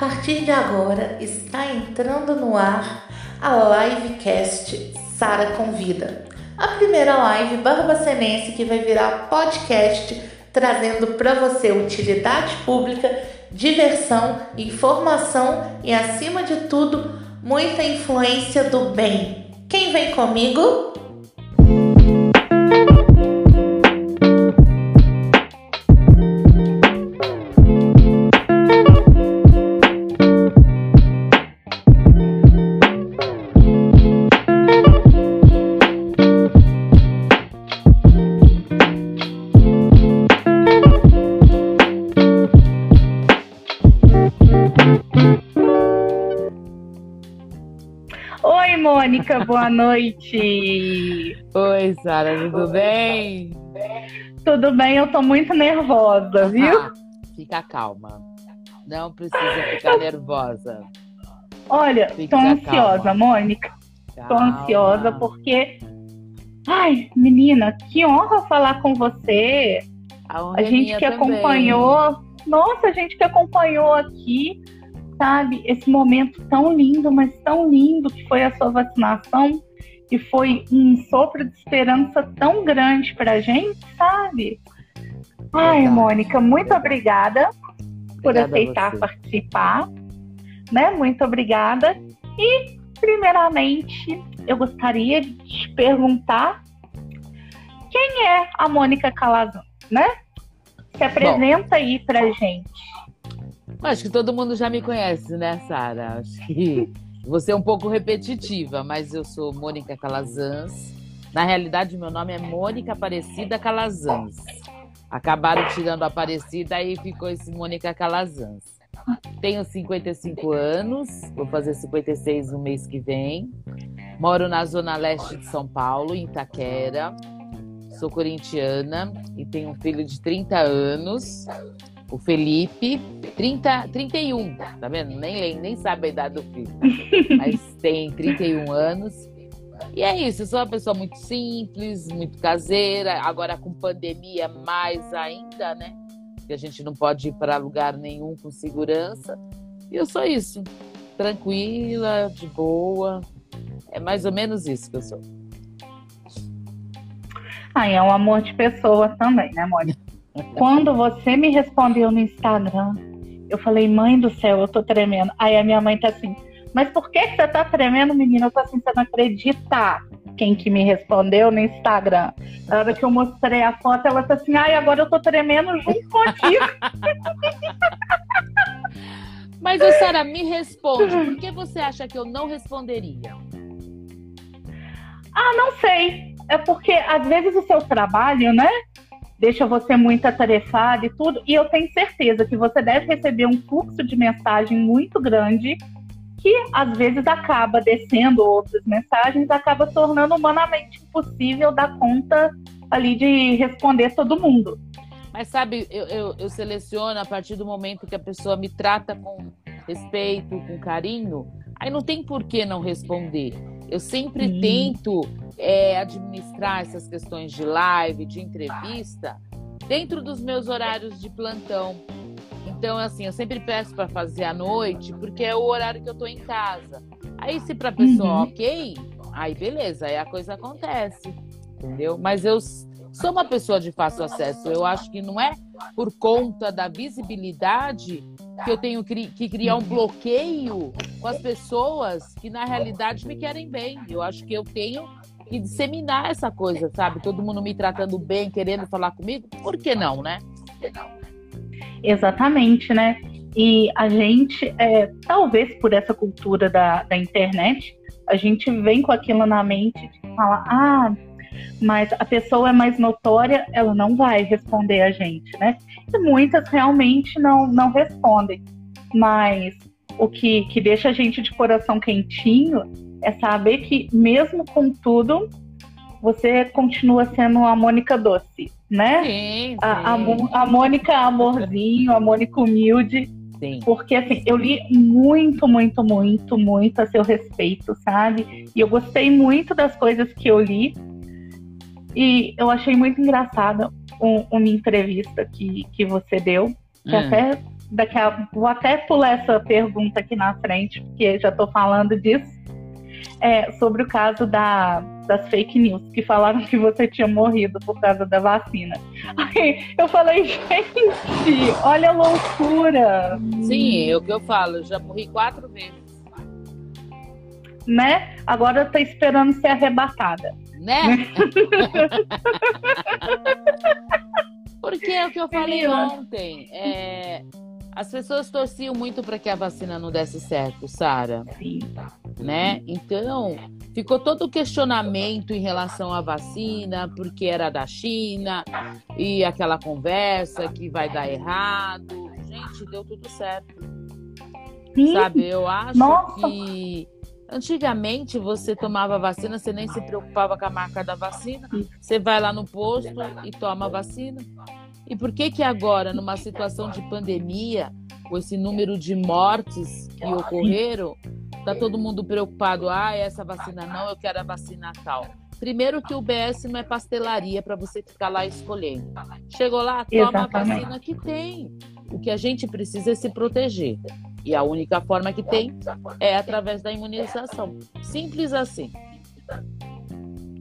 partir de agora está entrando no ar a livecast Sara Convida. A primeira live barbacenense que vai virar podcast trazendo para você utilidade pública, diversão, informação e acima de tudo, muita influência do bem. Quem vem comigo? Boa noite. Oi, Sara, tudo bem? Tudo bem, eu tô muito nervosa, viu? Ah, fica calma. Não precisa ficar nervosa. Olha, fica tô ansiosa, calma. Mônica. Calma. Tô ansiosa porque. Ai, menina, que honra falar com você. A, a gente que também. acompanhou. Nossa, a gente que acompanhou aqui sabe, esse momento tão lindo, mas tão lindo que foi a sua vacinação e foi um sopro de esperança tão grande para a gente, sabe? Ai, Mônica, muito obrigada, por aceitar participar, né? Muito obrigada. E, primeiramente, eu gostaria de te perguntar quem é a Mônica Calazan, né? Se apresenta Bom, aí pra gente. Acho que todo mundo já me conhece, né, Sara? Acho que você é um pouco repetitiva, mas eu sou Mônica Calazans. Na realidade, meu nome é Mônica Aparecida Calazans. Acabaram tirando a Aparecida e ficou esse Mônica Calazans. Tenho 55 anos, vou fazer 56 no mês que vem. Moro na zona leste de São Paulo, em Itaquera. Sou corintiana e tenho um filho de 30 anos o Felipe, 30, 31, tá vendo? Nem, nem sabe a idade do filho, mas tem 31 anos. E é isso, eu sou uma pessoa muito simples, muito caseira, agora com pandemia mais ainda, né? Que a gente não pode ir para lugar nenhum com segurança. E eu sou isso, tranquila, de boa. É mais ou menos isso que eu sou. Ah, é um amor de pessoa também, né, Mônica? Quando você me respondeu no Instagram, eu falei, mãe do céu, eu tô tremendo. Aí a minha mãe tá assim, mas por que, que você tá tremendo, menina? Eu tô assim, você não acredita quem que me respondeu no Instagram. Na hora que eu mostrei a foto, ela tá assim, ai, agora eu tô tremendo junto contigo. Mas, Sara, me responde, por que você acha que eu não responderia? Ah, não sei. É porque, às vezes, o seu trabalho, né? Deixa você muito atarefado e tudo. E eu tenho certeza que você deve receber um fluxo de mensagem muito grande que às vezes acaba descendo outras mensagens, acaba tornando humanamente impossível dar conta ali de responder todo mundo. Mas sabe, eu, eu, eu seleciono a partir do momento que a pessoa me trata com respeito, com carinho, aí não tem por que não responder. Eu sempre Sim. tento é, administrar essas questões de live, de entrevista, dentro dos meus horários de plantão. Então, assim, eu sempre peço para fazer à noite, porque é o horário que eu tô em casa. Aí, se para pessoa uhum. ok, aí beleza, aí a coisa acontece, entendeu? Mas eu sou uma pessoa de fácil acesso. Eu acho que não é por conta da visibilidade que eu tenho que criar um bloqueio com as pessoas que na realidade me querem bem. Eu acho que eu tenho e disseminar essa coisa, sabe? Todo mundo me tratando bem, querendo falar comigo, por que não, né? Exatamente, né? E a gente, é, talvez por essa cultura da, da internet, a gente vem com aquilo na mente de falar, ah, mas a pessoa é mais notória, ela não vai responder a gente, né? E muitas realmente não, não respondem. Mas o que, que deixa a gente de coração quentinho é saber que, mesmo com tudo, você continua sendo a Mônica doce, né? Sim, sim. A, a, a Mônica amorzinho, a Mônica humilde. Sim. Porque, assim, eu li muito, muito, muito, muito a seu respeito, sabe? E eu gostei muito das coisas que eu li. E eu achei muito engraçada um, uma entrevista que, que você deu, que hum. até daqui a, vou até pular essa pergunta aqui na frente, porque já estou falando disso. É, sobre o caso da, das fake news, que falaram que você tinha morrido por causa da vacina. Aí eu falei, gente, olha a loucura. Sim, é o que eu falo, já morri quatro vezes. Né? Agora eu tô esperando ser arrebatada. Né? Porque é o que eu falei ontem. É, as pessoas torciam muito para que a vacina não desse certo, Sara. Né? Então, ficou todo o questionamento em relação à vacina, porque era da China, e aquela conversa que vai dar errado. Gente, deu tudo certo. Sim. Sabe, eu acho Nossa. que Antigamente você tomava vacina, você nem se preocupava com a marca da vacina. Você vai lá no posto e toma a vacina. E por que que agora, numa situação de pandemia, com esse número de mortes que ocorreram, tá todo mundo preocupado? Ah, essa vacina não, eu quero a vacina tal. Primeiro que o BS não é pastelaria para você ficar lá escolhendo. Chegou lá, toma Exatamente. a vacina que tem. O que a gente precisa é se proteger. E a única forma que tem é através da imunização. Simples assim.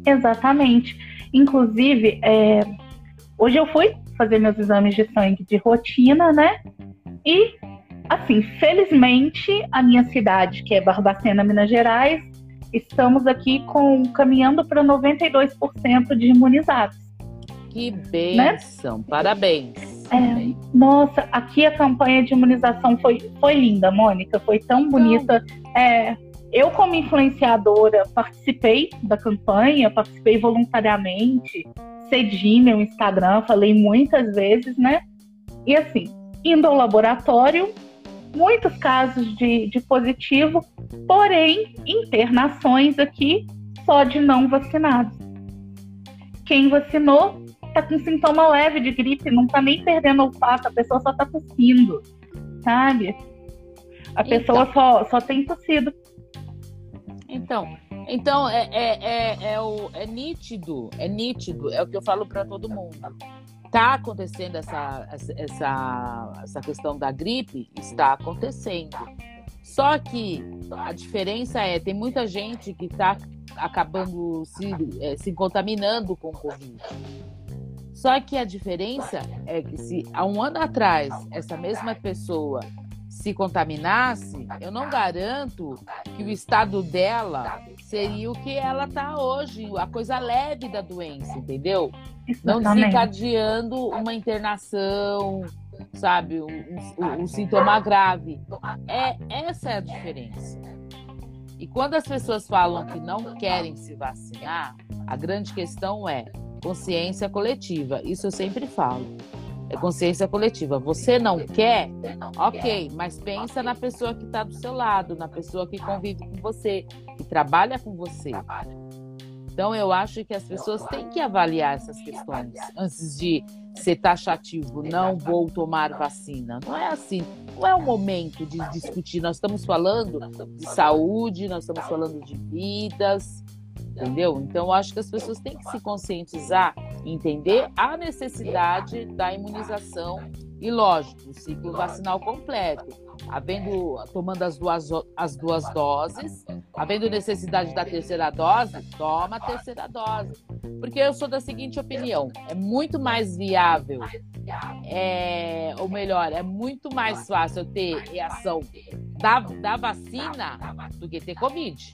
Exatamente. Inclusive, é, hoje eu fui fazer meus exames de sangue de rotina, né? E, assim, felizmente, a minha cidade, que é Barbacena, Minas Gerais, estamos aqui com caminhando para 92% de imunizados. Que bênção! Né? Parabéns! É, nossa, aqui a campanha de imunização foi, foi linda, Mônica, foi tão bonita. É, eu, como influenciadora, participei da campanha, participei voluntariamente, cedi meu Instagram, falei muitas vezes, né? E assim, indo ao laboratório, muitos casos de, de positivo, porém, internações aqui só de não vacinados. Quem vacinou tá com sintoma leve de gripe, não tá nem perdendo olfato, a pessoa só tá tossindo, sabe? A pessoa então, só, só tem tossido. Então, então é, é, é, é, o, é nítido, é nítido, é o que eu falo para todo mundo. Tá acontecendo essa, essa, essa questão da gripe? Está acontecendo. Só que a diferença é, tem muita gente que está acabando se, é, se contaminando com o Covid. Só que a diferença é que se há um ano atrás essa mesma pessoa se contaminasse, eu não garanto que o estado dela seria o que ela está hoje, a coisa leve da doença, entendeu? Não desencadeando uma internação, sabe, um, um, um sintoma grave. É essa é a diferença. E quando as pessoas falam que não querem se vacinar, a grande questão é Consciência coletiva. Isso eu sempre falo. É consciência coletiva. Você não quer? Ok, mas pensa na pessoa que está do seu lado, na pessoa que convive com você, que trabalha com você. Então, eu acho que as pessoas têm que avaliar essas questões antes de ser taxativo. Não vou tomar vacina. Não é assim. Não é o momento de discutir. Nós estamos falando de saúde, nós estamos falando de vidas entendeu? Então, acho que as pessoas têm que se conscientizar entender a necessidade da imunização e, lógico, o ciclo vacinal completo. Havendo, tomando as duas, as duas doses, havendo necessidade da terceira dose, toma a terceira dose. Porque eu sou da seguinte opinião: é muito mais viável, é, ou melhor, é muito mais fácil eu ter reação da, da vacina do que ter Covid.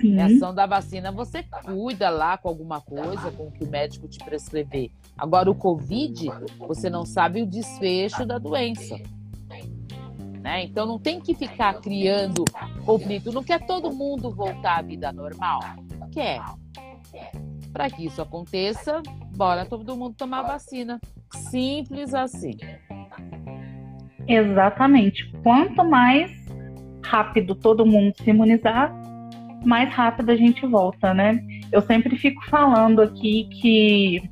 Sim. Reação da vacina, você cuida lá com alguma coisa, com o que o médico te prescrever. Agora, o Covid, você não sabe o desfecho da doença. Né? Então, não tem que ficar criando conflito. Não quer todo mundo voltar à vida normal? Quer. Para que isso aconteça, bora todo mundo tomar vacina. Simples assim. Exatamente. Quanto mais rápido todo mundo se imunizar, mais rápido a gente volta, né? Eu sempre fico falando aqui que,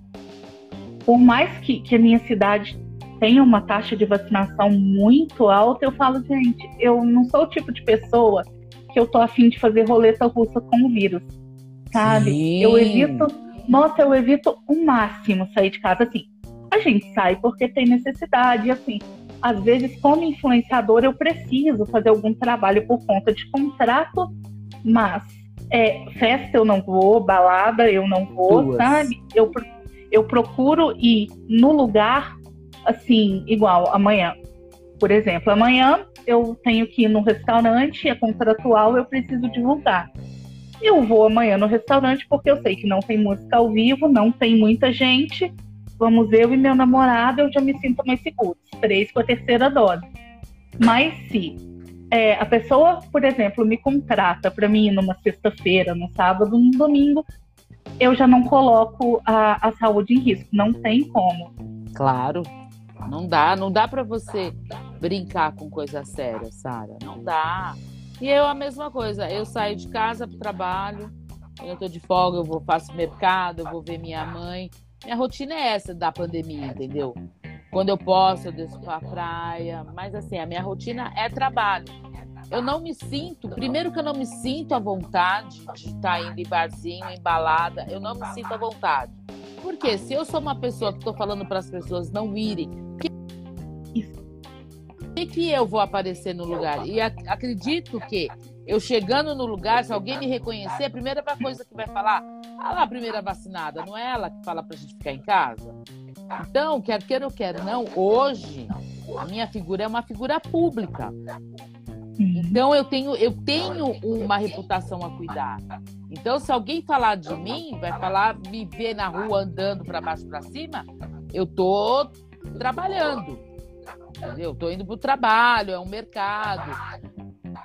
por mais que, que a minha cidade tenha uma taxa de vacinação muito alta, eu falo, gente, eu não sou o tipo de pessoa que eu tô afim de fazer roleta russa com o vírus, sabe? Sim. Eu evito, nossa, eu evito o máximo sair de casa, assim. A gente sai porque tem necessidade, assim. às vezes, como influenciador, eu preciso fazer algum trabalho por conta de contrato, mas é, festa eu não vou, balada eu não vou, Duas. sabe? Eu, eu procuro ir no lugar, assim, igual amanhã. Por exemplo, amanhã eu tenho que ir no restaurante, é contratual, eu preciso divulgar. Eu vou amanhã no restaurante porque eu sei que não tem música ao vivo, não tem muita gente. Vamos eu e meu namorado, eu já me sinto mais seguro. Três com a terceira dose. Mas se é, a pessoa, por exemplo, me contrata para mim numa sexta-feira, no sábado, no domingo, eu já não coloco a, a saúde em risco. Não tem como. Claro. Não dá, não dá para você brincar com coisa séria, Sara. Não dá. E eu a mesma coisa. Eu saio de casa para o trabalho. Eu tô de folga, eu vou faço mercado, eu vou ver minha mãe. Minha rotina é essa da pandemia, entendeu? Quando eu posso, eu desço pra praia. Mas assim, a minha rotina é trabalho. Eu não me sinto, primeiro que eu não me sinto à vontade de estar indo em barzinho, em balada, eu não me sinto à vontade. Porque se eu sou uma pessoa que estou falando para as pessoas não irem, que que eu vou aparecer no lugar? E acredito que eu chegando no lugar, se alguém me reconhecer, a primeira coisa que vai falar, ah lá, a primeira vacinada, não é ela que fala pra gente ficar em casa? Então, quer queira ou quer não, hoje a minha figura é uma figura pública. Então eu tenho, eu tenho uma reputação a cuidar. Então, se alguém falar de mim, vai falar, me ver na rua andando para baixo para cima, eu tô trabalhando. Entendeu? Tô indo pro trabalho, é um mercado.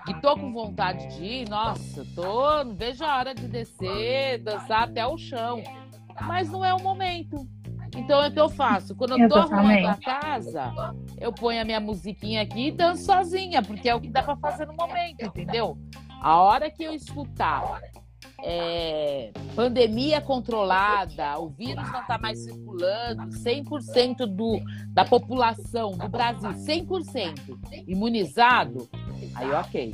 E tô com vontade de ir, nossa, tô, não vejo a hora de descer, dançar até o chão. Mas não é o momento. Então, o que eu faço? Quando eu tô arrumando a casa, eu ponho a minha musiquinha aqui e danço sozinha, porque é o que dá para fazer no momento, entendeu? A hora que eu escutar é, pandemia controlada, o vírus não está mais circulando, 100% do, da população do Brasil, 100% imunizado, aí ok.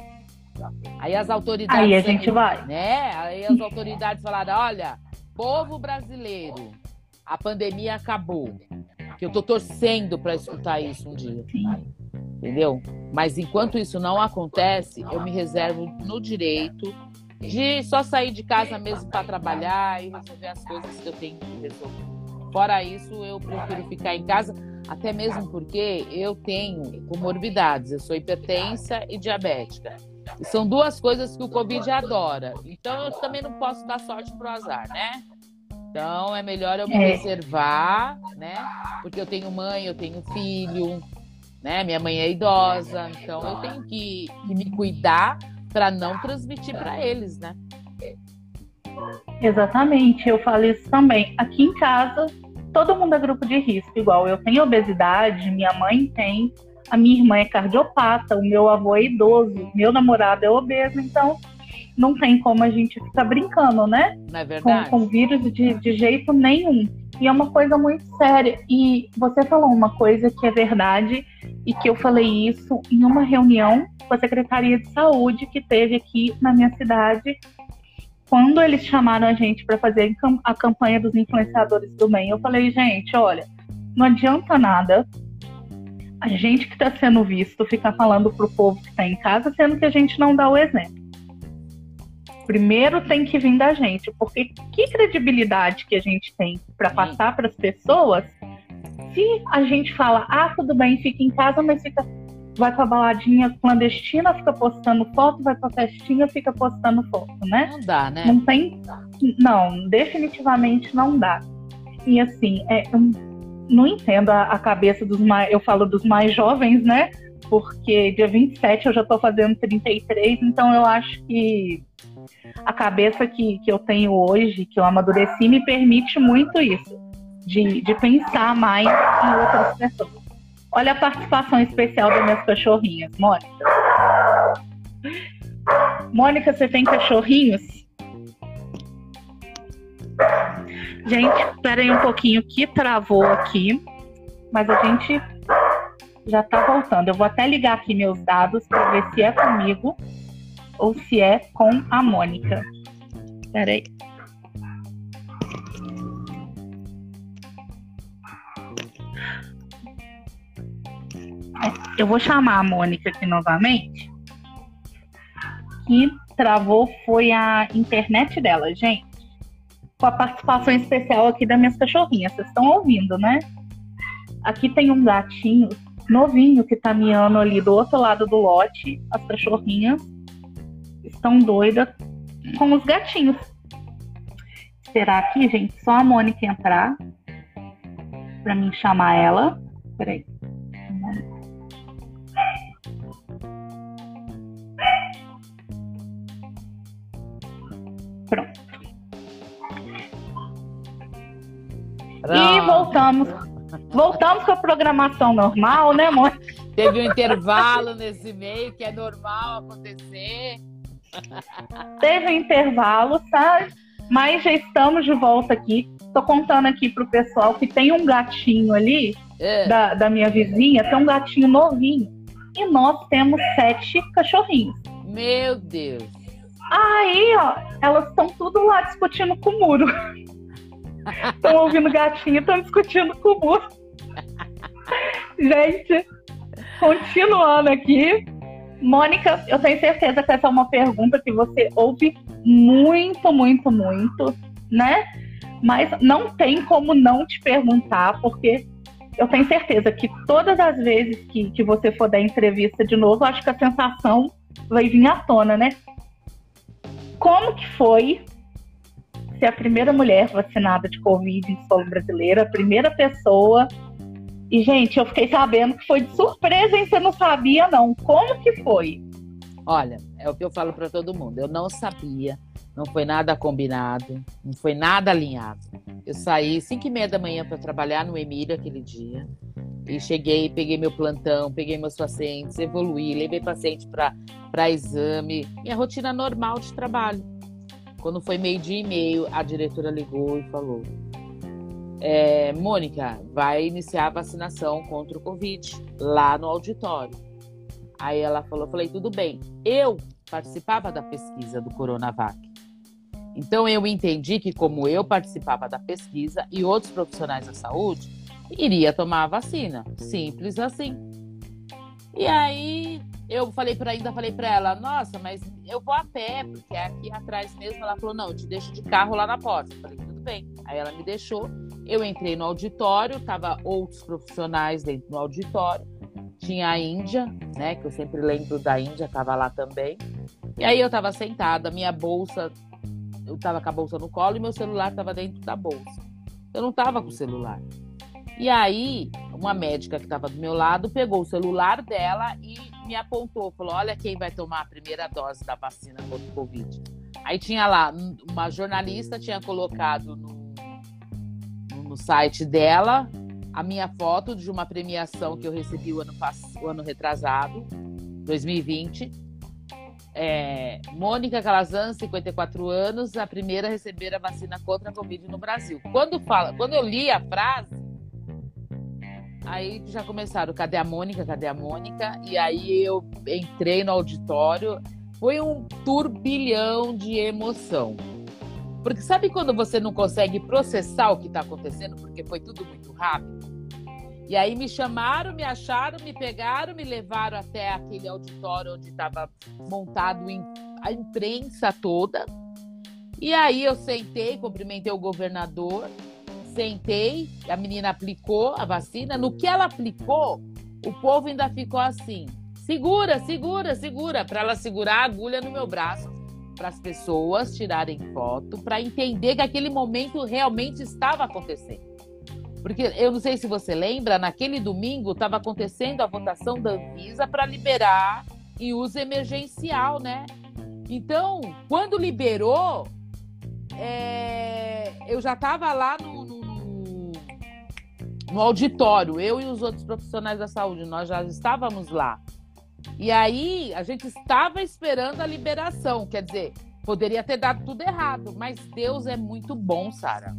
Aí as autoridades. Aí a gente vai. Né? Aí as autoridades falaram: olha, povo brasileiro, a pandemia acabou. Que eu tô torcendo para escutar isso um dia. Entendeu? Mas enquanto isso não acontece, eu me reservo no direito de só sair de casa mesmo para trabalhar e resolver as coisas que eu tenho que resolver. Fora isso, eu prefiro ficar em casa, até mesmo porque eu tenho comorbidades. Eu sou hipertensa e diabética. E são duas coisas que o Covid adora. Então eu também não posso dar sorte pro azar, né? Então é melhor eu me é. reservar, né? Porque eu tenho mãe, eu tenho filho, né? Minha mãe é idosa, então eu tenho que, que me cuidar para não transmitir para eles, né? Exatamente, eu falo isso também. Aqui em casa, todo mundo é grupo de risco, igual eu tenho obesidade, minha mãe tem, a minha irmã é cardiopata, o meu avô é idoso, meu namorado é obeso, então não tem como a gente ficar brincando, né? Não é verdade. Com, com vírus de, de jeito nenhum. E é uma coisa muito séria. E você falou uma coisa que é verdade e que eu falei isso em uma reunião com a Secretaria de Saúde que teve aqui na minha cidade, quando eles chamaram a gente para fazer a campanha dos influenciadores do bem. Eu falei, gente, olha, não adianta nada a gente que está sendo visto ficar falando para o povo que está em casa, sendo que a gente não dá o exemplo. Primeiro tem que vir da gente, porque que credibilidade que a gente tem para passar para as pessoas se a gente fala, ah, tudo bem, fica em casa, mas fica vai pra baladinha clandestina, fica postando foto, vai pra festinha, fica postando foto, né? Não dá, né? Não tem. Não, definitivamente não dá. E assim, é, eu não entendo a, a cabeça dos mais. Eu falo dos mais jovens, né? Porque dia 27 eu já tô fazendo 33, então eu acho que a cabeça que, que eu tenho hoje, que eu amadureci, me permite muito isso. De, de pensar mais em outras pessoas. Olha a participação especial das minhas cachorrinhas, Mônica. Mônica, você tem cachorrinhos? Gente, espera aí um pouquinho que travou aqui, mas a gente já tá voltando. Eu vou até ligar aqui meus dados para ver se é comigo ou se é com a Mônica. Espera aí. Eu vou chamar a Mônica aqui novamente. Que travou foi a internet dela, gente. Com a participação especial aqui das minhas cachorrinhas. Vocês estão ouvindo, né? Aqui tem um gatinho novinho que tá miando ali do outro lado do lote. As cachorrinhas estão doidas com os gatinhos. Esperar aqui, gente, só a Mônica entrar para mim chamar ela. Peraí. Pronto. E voltamos. Voltamos com a programação normal, né, amor? Teve um intervalo nesse meio que é normal acontecer. Teve um intervalo, sabe? Mas já estamos de volta aqui. Tô contando aqui pro pessoal que tem um gatinho ali, é. da, da minha vizinha, tem um gatinho novinho. E nós temos sete cachorrinhos. Meu Deus. Aí, ó, elas estão tudo lá discutindo com o muro. Estão ouvindo gatinho, estão discutindo com o muro. Gente, continuando aqui. Mônica, eu tenho certeza que essa é uma pergunta que você ouve muito, muito, muito, né? Mas não tem como não te perguntar, porque eu tenho certeza que todas as vezes que, que você for dar entrevista de novo, acho que a sensação vai vir à tona, né? Como que foi ser a primeira mulher vacinada de Covid em solo brasileiro, a primeira pessoa e, gente, eu fiquei sabendo que foi de surpresa, hein? Você não sabia, não. Como que foi? Olha, é o que eu falo para todo mundo. Eu não sabia, não foi nada combinado, não foi nada alinhado. Eu saí 5 e meia da manhã para trabalhar no Emílio aquele dia. E cheguei, peguei meu plantão, peguei meus pacientes, evoluí, levei paciente para exame. Minha rotina normal de trabalho. Quando foi meio-dia e meio, a diretora ligou e falou: é, Mônica, vai iniciar a vacinação contra o Covid lá no auditório. Aí ela falou, falei, tudo bem. Eu participava da pesquisa do Coronavac. Então eu entendi que como eu participava da pesquisa e outros profissionais da saúde, iria tomar a vacina. Simples assim. E aí eu falei para ainda falei para ela, nossa, mas eu vou a pé, porque é aqui atrás mesmo. Ela falou, não, eu te deixo de carro lá na porta. Eu falei, tudo bem. Aí ela me deixou eu entrei no auditório, tava outros profissionais dentro do auditório. Tinha a Índia, né? Que eu sempre lembro da Índia, tava lá também. E aí eu tava sentada, minha bolsa, eu tava com a bolsa no colo e meu celular tava dentro da bolsa. Eu não tava com o celular. E aí, uma médica que estava do meu lado pegou o celular dela e me apontou, falou: "Olha quem vai tomar a primeira dose da vacina contra o Covid". Aí tinha lá uma jornalista tinha colocado no site dela a minha foto de uma premiação que eu recebi o ano, o ano retrasado, 2020. É, Mônica Calazan, 54 anos, a primeira a receber a vacina contra a Covid no Brasil. Quando, fala, quando eu li a frase, aí já começaram, cadê a Mônica, cadê a Mônica? E aí eu entrei no auditório, foi um turbilhão de emoção. Porque sabe quando você não consegue processar o que está acontecendo porque foi tudo muito rápido? E aí me chamaram, me acharam, me pegaram, me levaram até aquele auditório onde estava montado a imprensa toda. E aí eu sentei, cumprimentei o governador, sentei, a menina aplicou a vacina. No que ela aplicou, o povo ainda ficou assim: segura, segura, segura, para ela segurar a agulha no meu braço para as pessoas tirarem foto, para entender que aquele momento realmente estava acontecendo. Porque eu não sei se você lembra, naquele domingo estava acontecendo a votação da Anvisa para liberar em uso emergencial, né? Então, quando liberou, é... eu já estava lá no, no, no auditório, eu e os outros profissionais da saúde, nós já estávamos lá. E aí a gente estava esperando a liberação, quer dizer, poderia ter dado tudo errado, mas Deus é muito bom, Sara.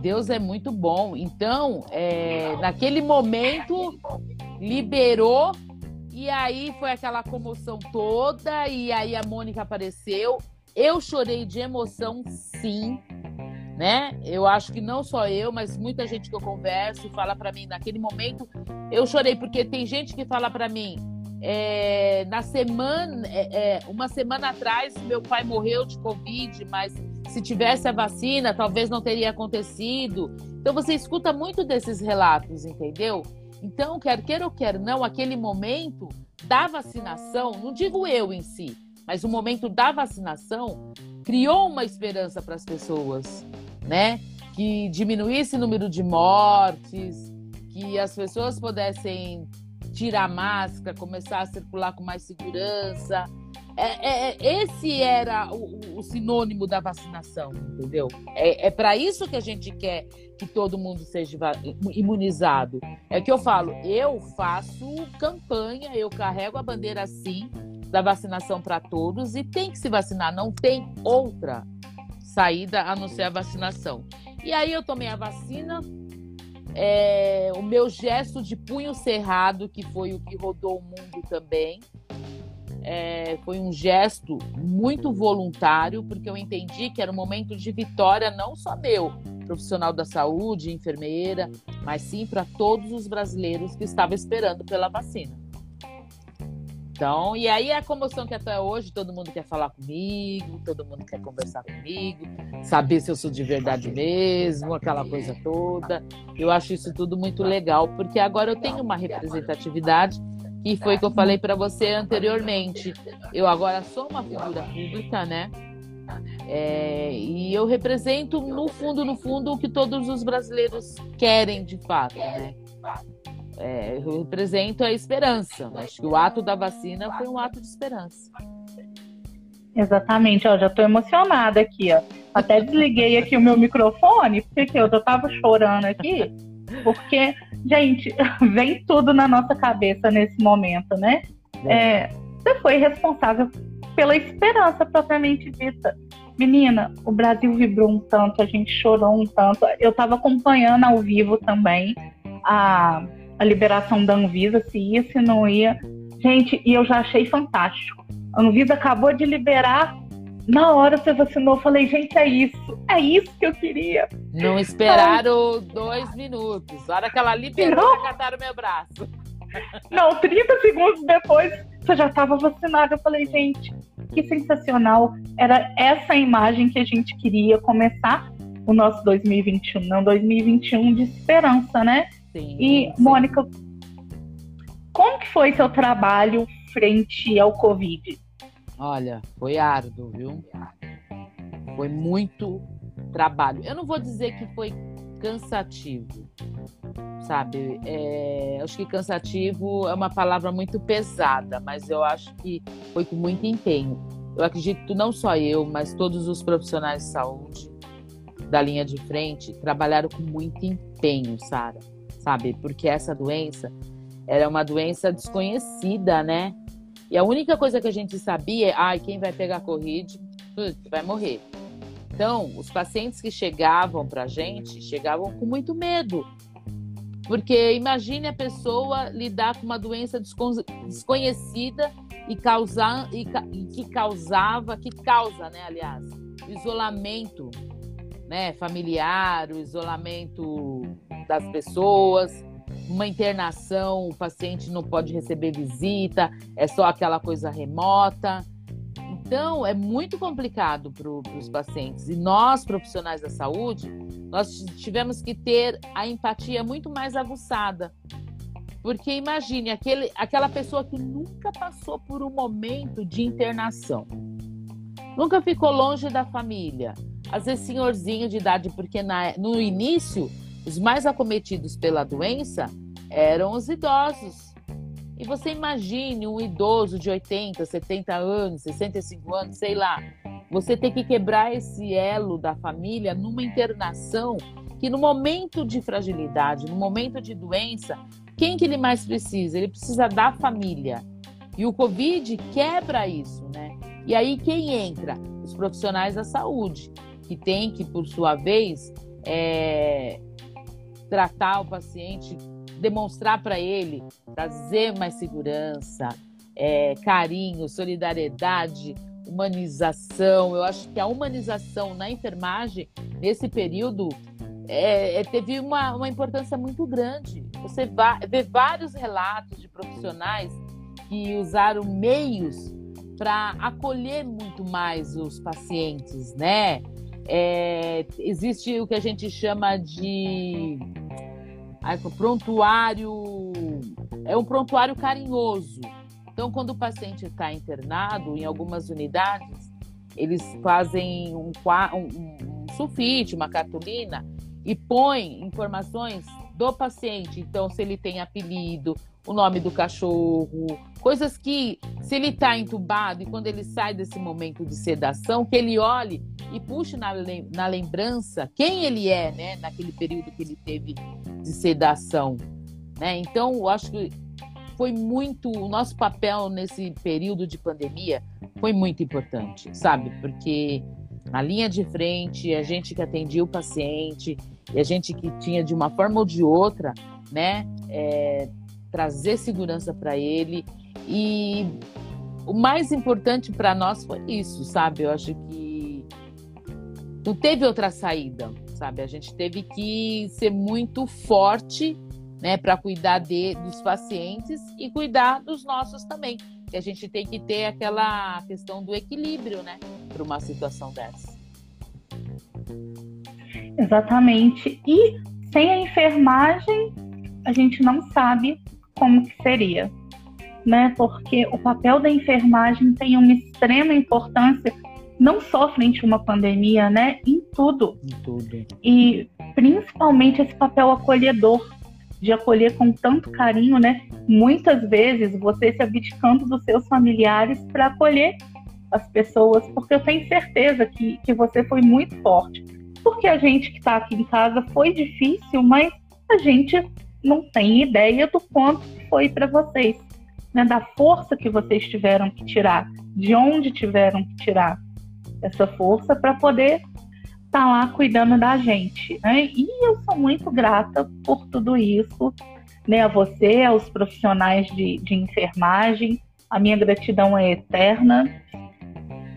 Deus é muito bom. Então, é, naquele momento, liberou, e aí foi aquela comoção toda, e aí a Mônica apareceu. Eu chorei de emoção, sim. Né? Eu acho que não só eu, mas muita gente que eu converso fala para mim naquele momento eu chorei porque tem gente que fala para mim é, na semana, é, é, uma semana atrás meu pai morreu de covid, mas se tivesse a vacina talvez não teria acontecido. Então você escuta muito desses relatos, entendeu? Então quer queira ou quer não, aquele momento da vacinação, não digo eu em si, mas o momento da vacinação criou uma esperança para as pessoas né? Que diminuísse o número de mortes, que as pessoas pudessem tirar a máscara, começar a circular com mais segurança. É, é, é esse era o, o, sinônimo da vacinação, entendeu? É, é para isso que a gente quer que todo mundo seja imunizado. É que eu falo, eu faço campanha, eu carrego a bandeira assim da vacinação para todos e tem que se vacinar, não tem outra saída a não ser a vacinação. E aí eu tomei a vacina, é, o meu gesto de punho cerrado, que foi o que rodou o mundo também, é, foi um gesto muito voluntário, porque eu entendi que era um momento de vitória, não só meu, profissional da saúde, enfermeira, mas sim para todos os brasileiros que estavam esperando pela vacina. Então, e aí é a comoção que até hoje todo mundo quer falar comigo, todo mundo quer conversar comigo, saber se eu sou de verdade mesmo, aquela coisa toda. Eu acho isso tudo muito legal, porque agora eu tenho uma representatividade que foi que eu falei para você anteriormente. Eu agora sou uma figura pública, né? É, e eu represento no fundo, no fundo, o que todos os brasileiros querem de fato, né? É, eu represento a esperança. Acho que o ato da vacina foi um ato de esperança. Exatamente, ó, já estou emocionada aqui, ó. Até desliguei aqui o meu microfone, porque eu já estava chorando aqui, porque, gente, vem tudo na nossa cabeça nesse momento, né? É, você foi responsável pela esperança propriamente dita. Menina, o Brasil vibrou um tanto, a gente chorou um tanto. Eu estava acompanhando ao vivo também a a liberação da Anvisa, se ia, se não ia. Gente, e eu já achei fantástico. A Anvisa acabou de liberar, na hora você vacinou, eu falei, gente, é isso, é isso que eu queria. Não esperaram Ai. dois minutos. A hora que ela liberou, não. cataram meu braço. Não, 30 segundos depois, você já estava vacinada. Eu falei, gente, que sensacional. Era essa imagem que a gente queria começar o nosso 2021, não 2021 de esperança, né? Sim, e, sim. Mônica, como que foi seu trabalho frente ao Covid? Olha, foi árduo, viu? Foi muito trabalho. Eu não vou dizer que foi cansativo, sabe? É, acho que cansativo é uma palavra muito pesada, mas eu acho que foi com muito empenho. Eu acredito não só eu, mas todos os profissionais de saúde da linha de frente trabalharam com muito empenho, Sara sabe? Porque essa doença era uma doença desconhecida, né? E a única coisa que a gente sabia é, ah, quem vai pegar Covid vai morrer. Então, os pacientes que chegavam para a gente chegavam com muito medo. Porque imagine a pessoa lidar com uma doença desconhecida e, causar, e, e que causava, que causa, né, aliás, isolamento né, familiar, o isolamento das pessoas, uma internação, o paciente não pode receber visita, é só aquela coisa remota. Então, é muito complicado para os pacientes. E nós, profissionais da saúde, nós tivemos que ter a empatia muito mais aguçada. Porque imagine aquele, aquela pessoa que nunca passou por um momento de internação, nunca ficou longe da família, às vezes senhorzinho de idade, porque na, no início os mais acometidos pela doença eram os idosos. E você imagine um idoso de 80, 70 anos, 65 anos, sei lá, você tem que quebrar esse elo da família numa internação que no momento de fragilidade, no momento de doença, quem que ele mais precisa? Ele precisa da família. E o Covid quebra isso, né? E aí quem entra? Os profissionais da saúde que tem que, por sua vez, é, tratar o paciente, demonstrar para ele, trazer mais segurança, é, carinho, solidariedade, humanização. Eu acho que a humanização na enfermagem, nesse período, é, é, teve uma, uma importância muito grande. Você vê vários relatos de profissionais que usaram meios para acolher muito mais os pacientes, né? É, existe o que a gente chama de prontuário, é um prontuário carinhoso. Então, quando o paciente está internado, em algumas unidades, eles fazem um, um, um sulfite, uma cartolina, e põe informações do paciente. Então, se ele tem apelido, o nome do cachorro, coisas que, se ele está entubado e quando ele sai desse momento de sedação, que ele olhe e puxe na, na lembrança quem ele é, né, naquele período que ele teve de sedação. Né? Então, eu acho que foi muito. O nosso papel nesse período de pandemia foi muito importante, sabe? Porque na linha de frente, a gente que atendia o paciente, e a gente que tinha de uma forma ou de outra, né, é, trazer segurança para ele. E o mais importante para nós foi isso, sabe? Eu acho que não teve outra saída, sabe? A gente teve que ser muito forte, né, para cuidar de, dos pacientes e cuidar dos nossos também. E a gente tem que ter aquela questão do equilíbrio, né, para uma situação dessa. Exatamente. E sem a enfermagem, a gente não sabe como que seria, né? Porque o papel da enfermagem tem uma extrema importância não só frente a uma pandemia, né? Em tudo. Em tudo. E principalmente esse papel acolhedor, de acolher com tanto carinho, né? Muitas vezes você se abdicando dos seus familiares para acolher as pessoas, porque eu tenho certeza que, que você foi muito forte porque a gente que está aqui em casa foi difícil, mas a gente não tem ideia do quanto foi para vocês, né? da força que vocês tiveram que tirar, de onde tiveram que tirar essa força para poder estar tá lá cuidando da gente. Né? E eu sou muito grata por tudo isso, né? a você, aos profissionais de, de enfermagem, a minha gratidão é eterna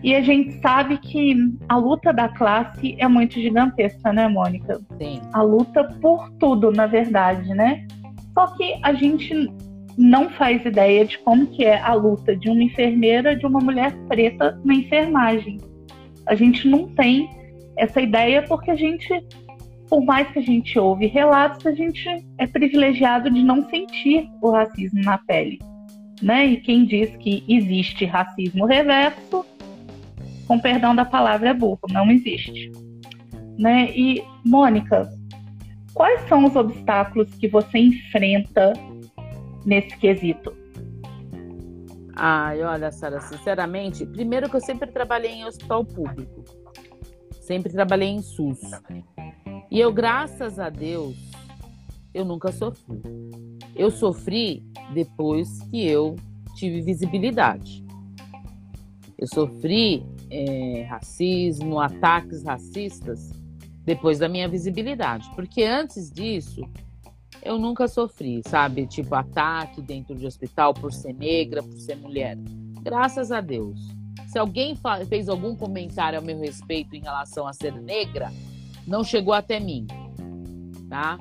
e a gente sabe que a luta da classe é muito gigantesca, né, Mônica? Sim. A luta por tudo, na verdade, né? Só que a gente não faz ideia de como que é a luta de uma enfermeira, de uma mulher preta na enfermagem. A gente não tem essa ideia porque a gente, por mais que a gente ouve relatos, a gente é privilegiado de não sentir o racismo na pele. Né? E quem diz que existe racismo reverso com perdão da palavra, é burro, não existe. Né? E, Mônica, quais são os obstáculos que você enfrenta nesse quesito? Ai, olha, Sara, sinceramente, primeiro que eu sempre trabalhei em hospital público. Sempre trabalhei em SUS. E eu, graças a Deus, eu nunca sofri. Eu sofri depois que eu tive visibilidade. Eu sofri é, racismo, ataques racistas depois da minha visibilidade. Porque antes disso, eu nunca sofri, sabe? Tipo, ataque dentro de hospital por ser negra, por ser mulher. Graças a Deus. Se alguém fez algum comentário a meu respeito em relação a ser negra, não chegou até mim, tá?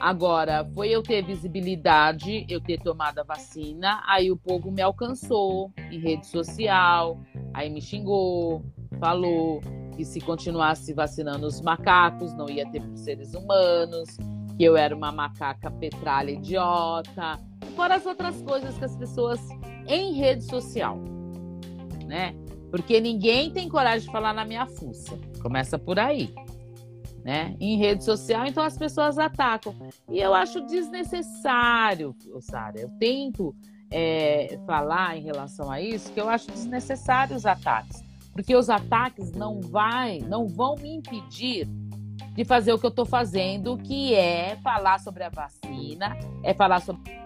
Agora, foi eu ter visibilidade, eu ter tomado a vacina, aí o povo me alcançou em rede social, aí me xingou, falou que se continuasse vacinando os macacos, não ia ter para seres humanos, que eu era uma macaca petralha idiota, fora as outras coisas que as pessoas em rede social, né? Porque ninguém tem coragem de falar na minha fuça. Começa por aí né, em rede social, então as pessoas atacam. E eu acho desnecessário, Sara. Eu tento é, falar em relação a isso, que eu acho desnecessário os ataques. Porque os ataques não, vai, não vão me impedir de fazer o que eu estou fazendo, que é falar sobre a vacina, é falar sobre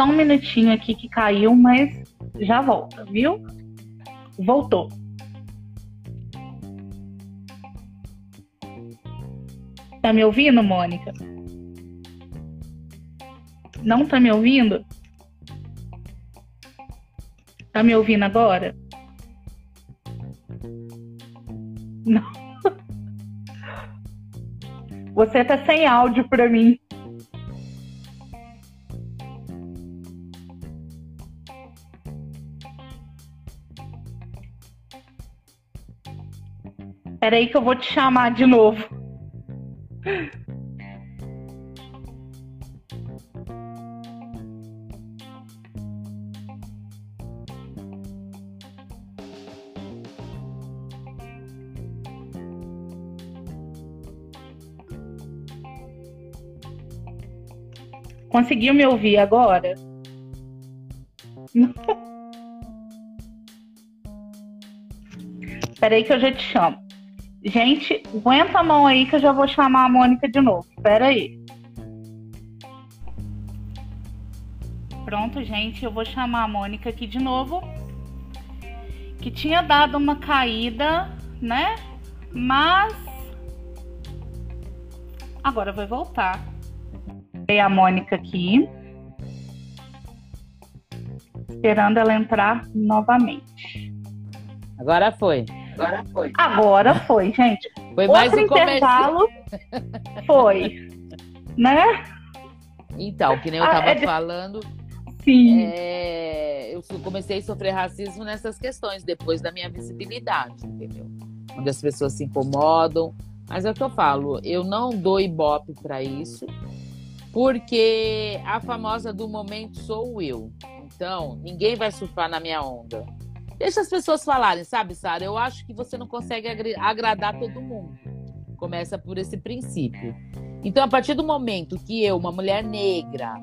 Só um minutinho aqui que caiu, mas já volta, viu? Voltou. Tá me ouvindo, Mônica? Não tá me ouvindo? Tá me ouvindo agora? Não. Você tá sem áudio para mim. Peraí que eu vou te chamar de novo. Conseguiu me ouvir agora? Peraí que eu já te chamo. Gente, aguenta a mão aí que eu já vou chamar a Mônica de novo. Peraí. Pronto, gente, eu vou chamar a Mônica aqui de novo. Que tinha dado uma caída, né? Mas agora vai voltar a Mônica aqui. Esperando ela entrar novamente. Agora foi. Agora foi. Agora foi, gente. Foi Outro mais um intervalo foi. Né? Então, que nem eu estava ah, é falando. Sim. É... eu comecei a sofrer racismo nessas questões, depois da minha visibilidade, entendeu? Onde as pessoas se incomodam. Mas é o que eu falo, eu não dou ibope para isso porque a famosa do momento sou eu. Então, ninguém vai surfar na minha onda. Deixa as pessoas falarem, sabe, Sara? Eu acho que você não consegue agradar todo mundo. Começa por esse princípio. Então, a partir do momento que eu, uma mulher negra,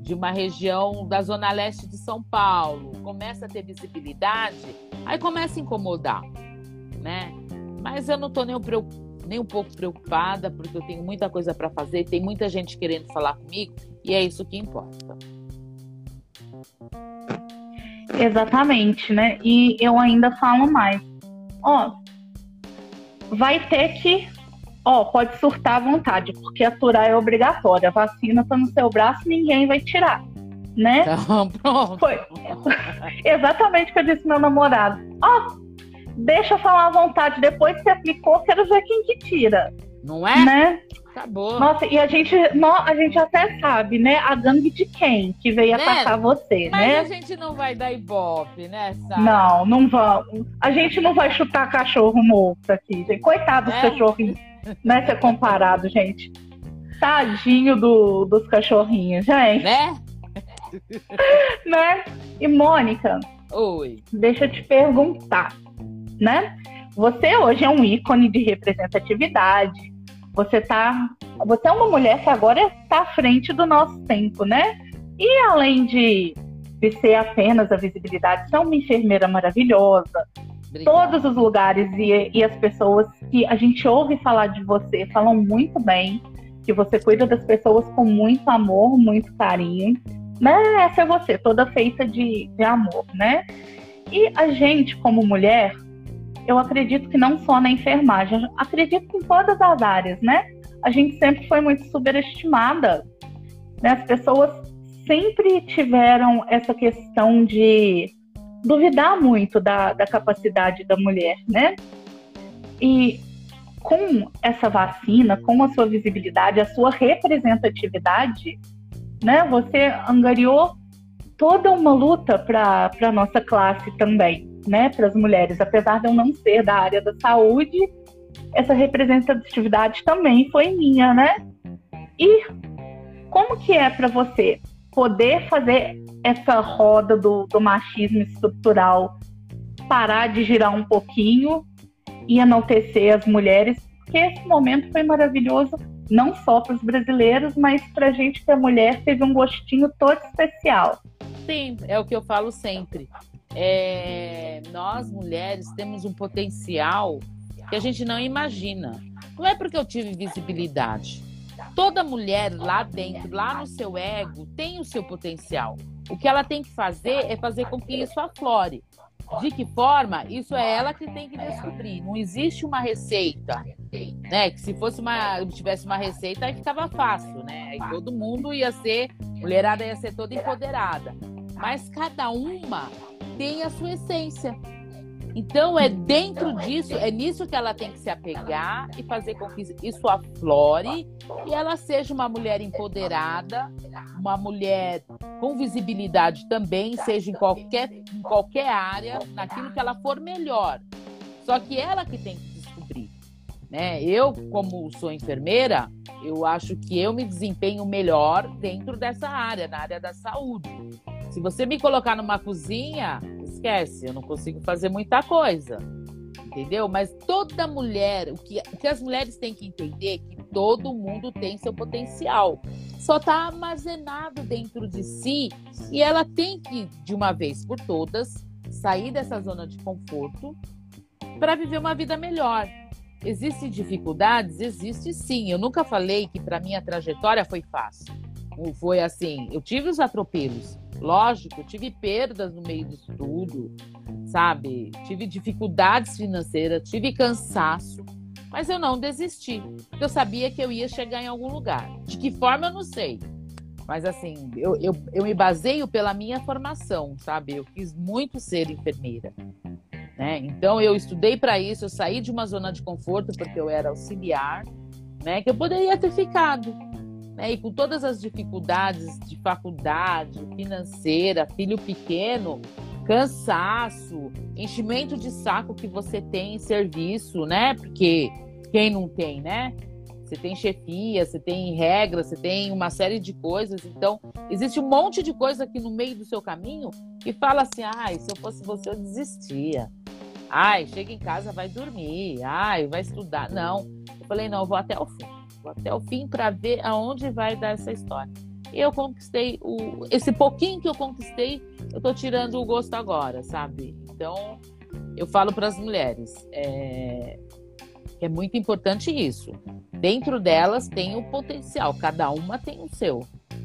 de uma região da zona leste de São Paulo, começa a ter visibilidade, aí começa a incomodar, né? Mas eu não estou nem preocupada nem um pouco preocupada, porque eu tenho muita coisa para fazer, tem muita gente querendo falar comigo, e é isso que importa. Exatamente, né? E eu ainda falo mais. Ó, vai ter que, ó, pode surtar à vontade, porque aturar é obrigatório. A vacina tá no seu braço, ninguém vai tirar, né? Então, pronto. Foi exatamente o que eu disse meu namorado. Ó, deixa falar à vontade. Depois que aplicou, quero ver quem que tira. Não é? Né? Acabou. Nossa, e a gente, a gente até sabe, né? A gangue de quem que veio né? atacar você, Mas né? Mas a gente não vai dar ibope, né, Sara? Não, não vamos. A gente não vai chutar cachorro morto aqui, gente. Coitado dos é? cachorrinhos, né? Ser comparado, gente. Tadinho do, dos cachorrinhos, gente. Né? né? E Mônica. Oi. Deixa eu te perguntar né? Você hoje é um ícone de representatividade. Você tá, você é uma mulher que agora está à frente do nosso tempo, né? E além de, de ser apenas a visibilidade, você é uma enfermeira maravilhosa. Obrigada. Todos os lugares e, e as pessoas que a gente ouve falar de você falam muito bem, que você cuida das pessoas com muito amor, muito carinho. Né? Essa é você, toda feita de, de amor, né? E a gente, como mulher, eu acredito que não só na enfermagem, acredito que em todas as áreas, né? A gente sempre foi muito superestimada. Né? As pessoas sempre tiveram essa questão de duvidar muito da, da capacidade da mulher, né? E com essa vacina, com a sua visibilidade, a sua representatividade, né? Você angariou toda uma luta para a nossa classe também né, para as mulheres. Apesar de eu não ser da área da saúde, essa representatividade também foi minha, né? E como que é para você poder fazer essa roda do, do machismo estrutural parar de girar um pouquinho e enaltecer as mulheres? Porque esse momento foi maravilhoso, não só para os brasileiros, mas para a gente que a mulher teve um gostinho todo especial. Sim, é o que eu falo sempre é, nós mulheres temos um potencial que a gente não imagina. Não é porque eu tive visibilidade. Toda mulher lá dentro, lá no seu ego, tem o seu potencial. O que ela tem que fazer é fazer com que isso aflore. De que forma? Isso é ela que tem que descobrir. Não existe uma receita, né? Que se fosse uma, tivesse uma receita, aí ficava fácil, né? Aí todo mundo ia ser, mulherada ia ser toda empoderada. Mas cada uma tem a sua essência. Então é dentro disso, é nisso que ela tem que se apegar e fazer com que isso aflore e ela seja uma mulher empoderada, uma mulher com visibilidade também, seja em qualquer, em qualquer área, naquilo que ela for melhor. Só que ela que tem que descobrir. Né? Eu, como sou enfermeira, eu acho que eu me desempenho melhor dentro dessa área, na área da saúde. Se você me colocar numa cozinha, esquece, eu não consigo fazer muita coisa. Entendeu? Mas toda mulher, o que, o que as mulheres têm que entender é que todo mundo tem seu potencial. Só está armazenado dentro de si e ela tem que, de uma vez por todas, sair dessa zona de conforto para viver uma vida melhor. Existem dificuldades? Existe sim. Eu nunca falei que para minha trajetória foi fácil. Foi assim, eu tive os atropelos, Lógico, tive perdas no meio disso tudo, sabe? Tive dificuldades financeiras, tive cansaço, mas eu não desisti. Eu sabia que eu ia chegar em algum lugar. De que forma eu não sei. Mas assim, eu, eu, eu me baseio pela minha formação, sabe? Eu quis muito ser enfermeira. Né? Então eu estudei para isso, eu saí de uma zona de conforto porque eu era auxiliar, né? Que eu poderia ter ficado né? E com todas as dificuldades de faculdade, financeira, filho pequeno, cansaço, enchimento de saco que você tem em serviço, né? Porque quem não tem, né? Você tem chefia, você tem regras, você tem uma série de coisas. Então, existe um monte de coisa aqui no meio do seu caminho que fala assim: ai, se eu fosse você, eu desistia. Ai, chega em casa, vai dormir. Ai, vai estudar. Não. Eu falei: não, eu vou até o fim até o fim para ver aonde vai dar essa história. E eu conquistei o, esse pouquinho que eu conquistei, eu tô tirando o gosto agora, sabe? Então, eu falo para as mulheres, é, é muito importante isso. Dentro delas tem o potencial, cada uma tem o seu.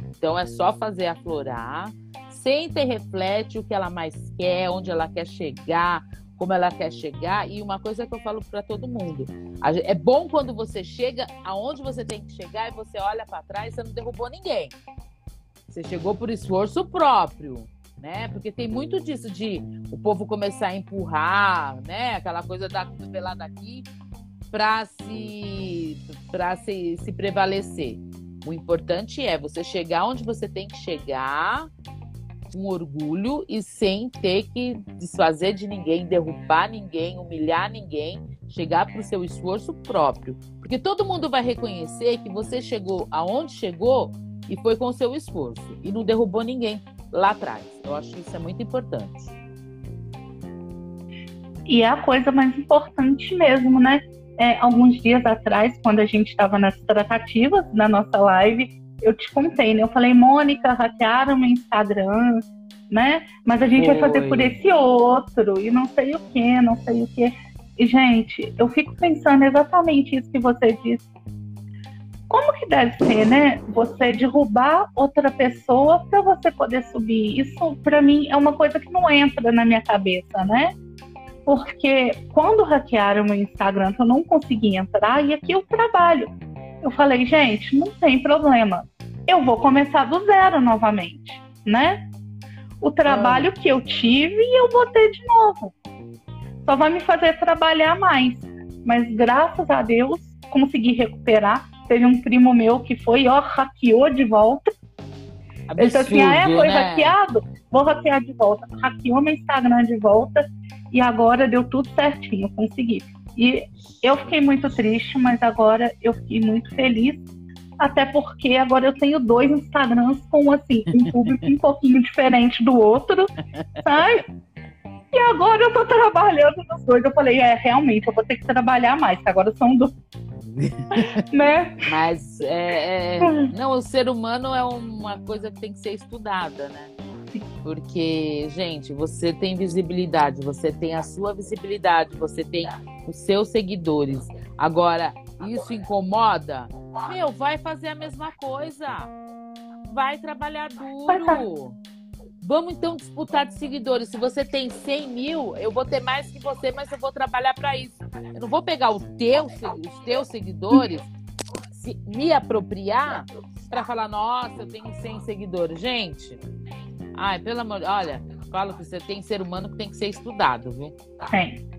Então é só fazer aflorar, senta e reflete o que ela mais quer, onde ela quer chegar, como ela quer chegar. E uma coisa que eu falo para todo mundo: é bom quando você chega aonde você tem que chegar e você olha para trás, você não derrubou ninguém. Você chegou por esforço próprio, né? Porque tem muito disso de o povo começar a empurrar, né? Aquela coisa da cotovelada aqui para se para se, se prevalecer. O importante é você chegar onde você tem que chegar com orgulho e sem ter que desfazer de ninguém, derrubar ninguém, humilhar ninguém, chegar para o seu esforço próprio. Porque todo mundo vai reconhecer que você chegou aonde chegou e foi com seu esforço e não derrubou ninguém lá atrás. Eu acho que isso é muito importante. E é a coisa mais importante mesmo, né? É, alguns dias atrás, quando a gente estava nas tratativas na nossa live, eu te contei, né? Eu falei, Mônica, hackearam meu Instagram, né? Mas a gente Foi. vai fazer por esse outro, e não sei o que, não sei o que. E, gente, eu fico pensando exatamente isso que você disse. Como que deve ser, né? Você derrubar outra pessoa para você poder subir. Isso, para mim, é uma coisa que não entra na minha cabeça, né? Porque quando hackearam meu Instagram, eu não consegui entrar, e aqui eu trabalho. Eu falei, gente, não tem problema. Eu vou começar do zero novamente, né? O trabalho ah. que eu tive, eu vou ter de novo. Só vai me fazer trabalhar mais. Mas graças a Deus, consegui recuperar. Teve um primo meu que foi, ó, hackeou de volta. Absurdo, Ele disse assim: ah, é, foi né? hackeado? Vou hackear de volta. Hackeou meu Instagram de volta e agora deu tudo certinho, consegui. E eu fiquei muito triste, mas agora eu fiquei muito feliz. Até porque agora eu tenho dois Instagrams com assim, um público um pouquinho diferente do outro, sabe? E agora eu tô trabalhando nos dois. Eu falei, é, realmente, eu vou ter que trabalhar mais, que agora são dois. né? Mas é, é, não, o ser humano é uma coisa que tem que ser estudada, né? Porque, gente, você tem visibilidade, você tem a sua visibilidade, você tem os seus seguidores. Agora, isso incomoda? Meu, vai fazer a mesma coisa. Vai trabalhar duro. Vamos então disputar de seguidores. Se você tem 100 mil, eu vou ter mais que você, mas eu vou trabalhar para isso. Eu não vou pegar o teu, os teus seguidores, se, me apropriar para falar, nossa, eu tenho 100 seguidores. Gente, ai, pelo amor, olha, falo que você tem ser humano que tem que ser estudado, viu? Tem.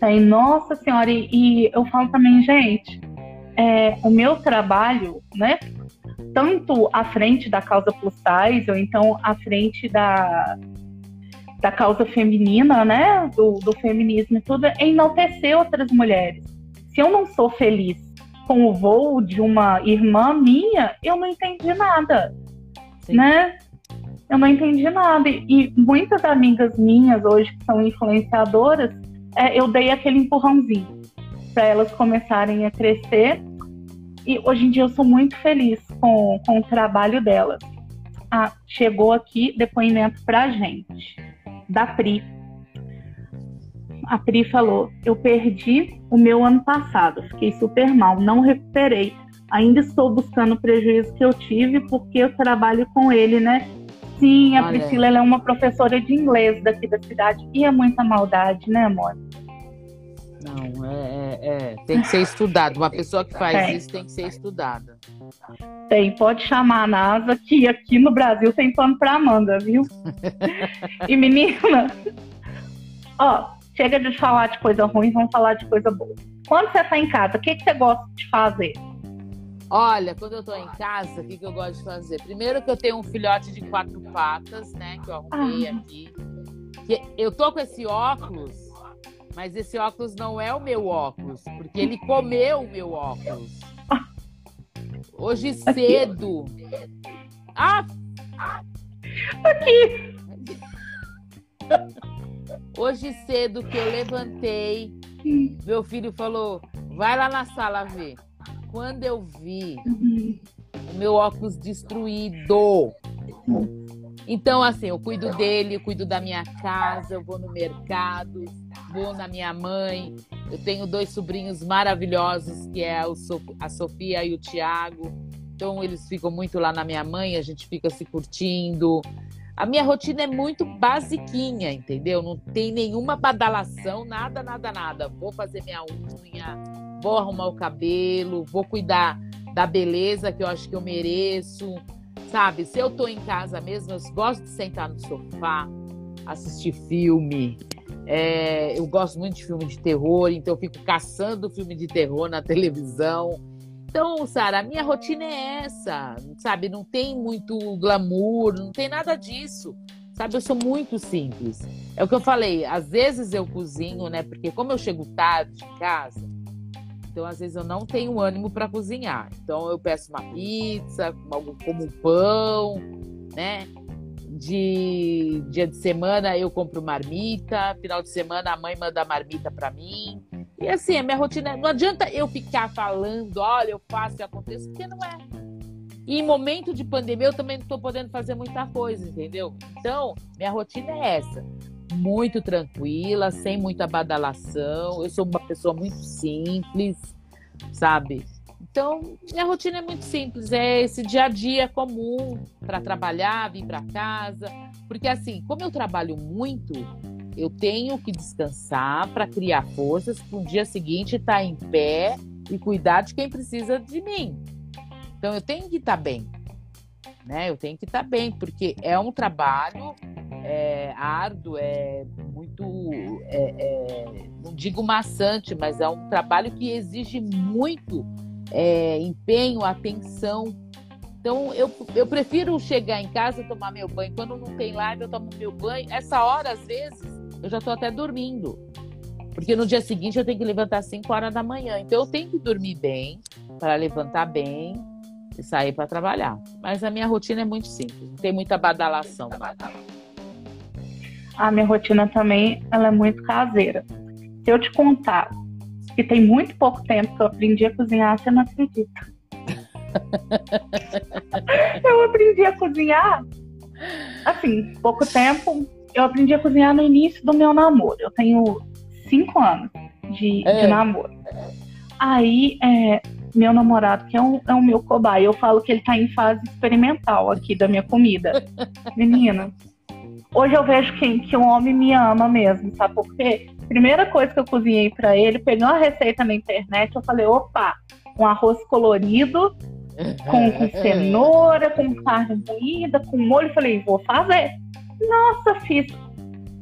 Tem, nossa senhora, e, e eu falo também, gente, é, o meu trabalho, né, tanto à frente da causa plus size, ou então à frente da, da causa feminina, né? Do, do feminismo e tudo, é enaltecer outras mulheres. Se eu não sou feliz com o voo de uma irmã minha, eu não entendi nada, Sim. né? Eu não entendi nada. E muitas amigas minhas hoje que são influenciadoras, é, eu dei aquele empurrãozinho para elas começarem a crescer e hoje em dia eu sou muito feliz com, com o trabalho dela. Ah, chegou aqui depoimento pra gente, da Pri. A Pri falou: Eu perdi o meu ano passado, fiquei super mal, não recuperei. Ainda estou buscando o prejuízo que eu tive porque eu trabalho com ele, né? Sim, a Olha. Priscila é uma professora de inglês daqui da cidade e é muita maldade, né, amor? Não, é, é, é, tem que ser estudado. Uma pessoa que faz tem. isso tem que ser estudada. Tem, pode chamar a NASA, que aqui no Brasil tem pano pra Amanda, viu? e menina, ó, chega de falar de coisa ruim, vamos falar de coisa boa. Quando você tá em casa, o que, que você gosta de fazer? Olha, quando eu tô em casa, o que, que eu gosto de fazer? Primeiro que eu tenho um filhote de quatro patas, né? Que eu arrumei ah. aqui. Eu tô com esse óculos mas esse óculos não é o meu óculos, porque ele comeu o meu óculos. Hoje cedo. Ah! Aqui! Hoje cedo que eu levantei, meu filho falou: vai lá na sala ver. Quando eu vi o meu óculos destruído. Então, assim, eu cuido dele, eu cuido da minha casa, eu vou no mercado, vou na minha mãe. Eu tenho dois sobrinhos maravilhosos, que é a Sofia e o Tiago. Então eles ficam muito lá na minha mãe, a gente fica se curtindo. A minha rotina é muito basiquinha, entendeu? Não tem nenhuma badalação, nada, nada, nada. Vou fazer minha unha, vou arrumar o cabelo, vou cuidar da beleza que eu acho que eu mereço. Sabe, se eu tô em casa mesmo, eu gosto de sentar no sofá, assistir filme, é, eu gosto muito de filme de terror, então eu fico caçando filme de terror na televisão. Então, Sara, a minha rotina é essa, sabe? Não tem muito glamour, não tem nada disso. Sabe, eu sou muito simples. É o que eu falei, às vezes eu cozinho, né? Porque como eu chego tarde em casa, então às vezes eu não tenho ânimo para cozinhar. Então eu peço uma pizza, como um pão, né? de dia de semana eu compro marmita, final de semana a mãe manda marmita para mim. E assim, a minha rotina, não adianta eu ficar falando, olha, eu faço e acontece, porque não é. E em momento de pandemia eu também não estou podendo fazer muita coisa, entendeu? Então, minha rotina é essa. Muito tranquila, sem muita badalação. Eu sou uma pessoa muito simples, sabe? Então, minha rotina é muito simples, é esse dia a dia comum para trabalhar, vir para casa, porque assim, como eu trabalho muito, eu tenho que descansar para criar forças para o dia seguinte estar tá em pé e cuidar de quem precisa de mim. Então, eu tenho que estar tá bem, né? Eu tenho que estar tá bem, porque é um trabalho é, árduo, é muito, é, é, não digo maçante, mas é um trabalho que exige muito é, empenho, atenção. Então, eu, eu prefiro chegar em casa e tomar meu banho. Quando não tem live, eu tomo meu banho. Essa hora, às vezes, eu já estou até dormindo. Porque no dia seguinte eu tenho que levantar às 5 horas da manhã. Então, eu tenho que dormir bem, para levantar bem e sair para trabalhar. Mas a minha rotina é muito simples, não tem muita badalação. A minha rotina também ela é muito caseira. Se eu te contar que tem muito pouco tempo que eu aprendi a cozinhar, você não acredita. eu aprendi a cozinhar, assim, pouco tempo. Eu aprendi a cozinhar no início do meu namoro. Eu tenho cinco anos de, é. de namoro. Aí, é, meu namorado, que é um, é um meu cobaia, eu falo que ele tá em fase experimental aqui da minha comida. Menina, hoje eu vejo que, que um homem me ama mesmo, sabe por quê? Primeira coisa que eu cozinhei para ele, peguei uma receita na internet, eu falei, opa, um arroz colorido, com, com cenoura, com carne moída, com molho. Falei, vou fazer. Nossa, fiz.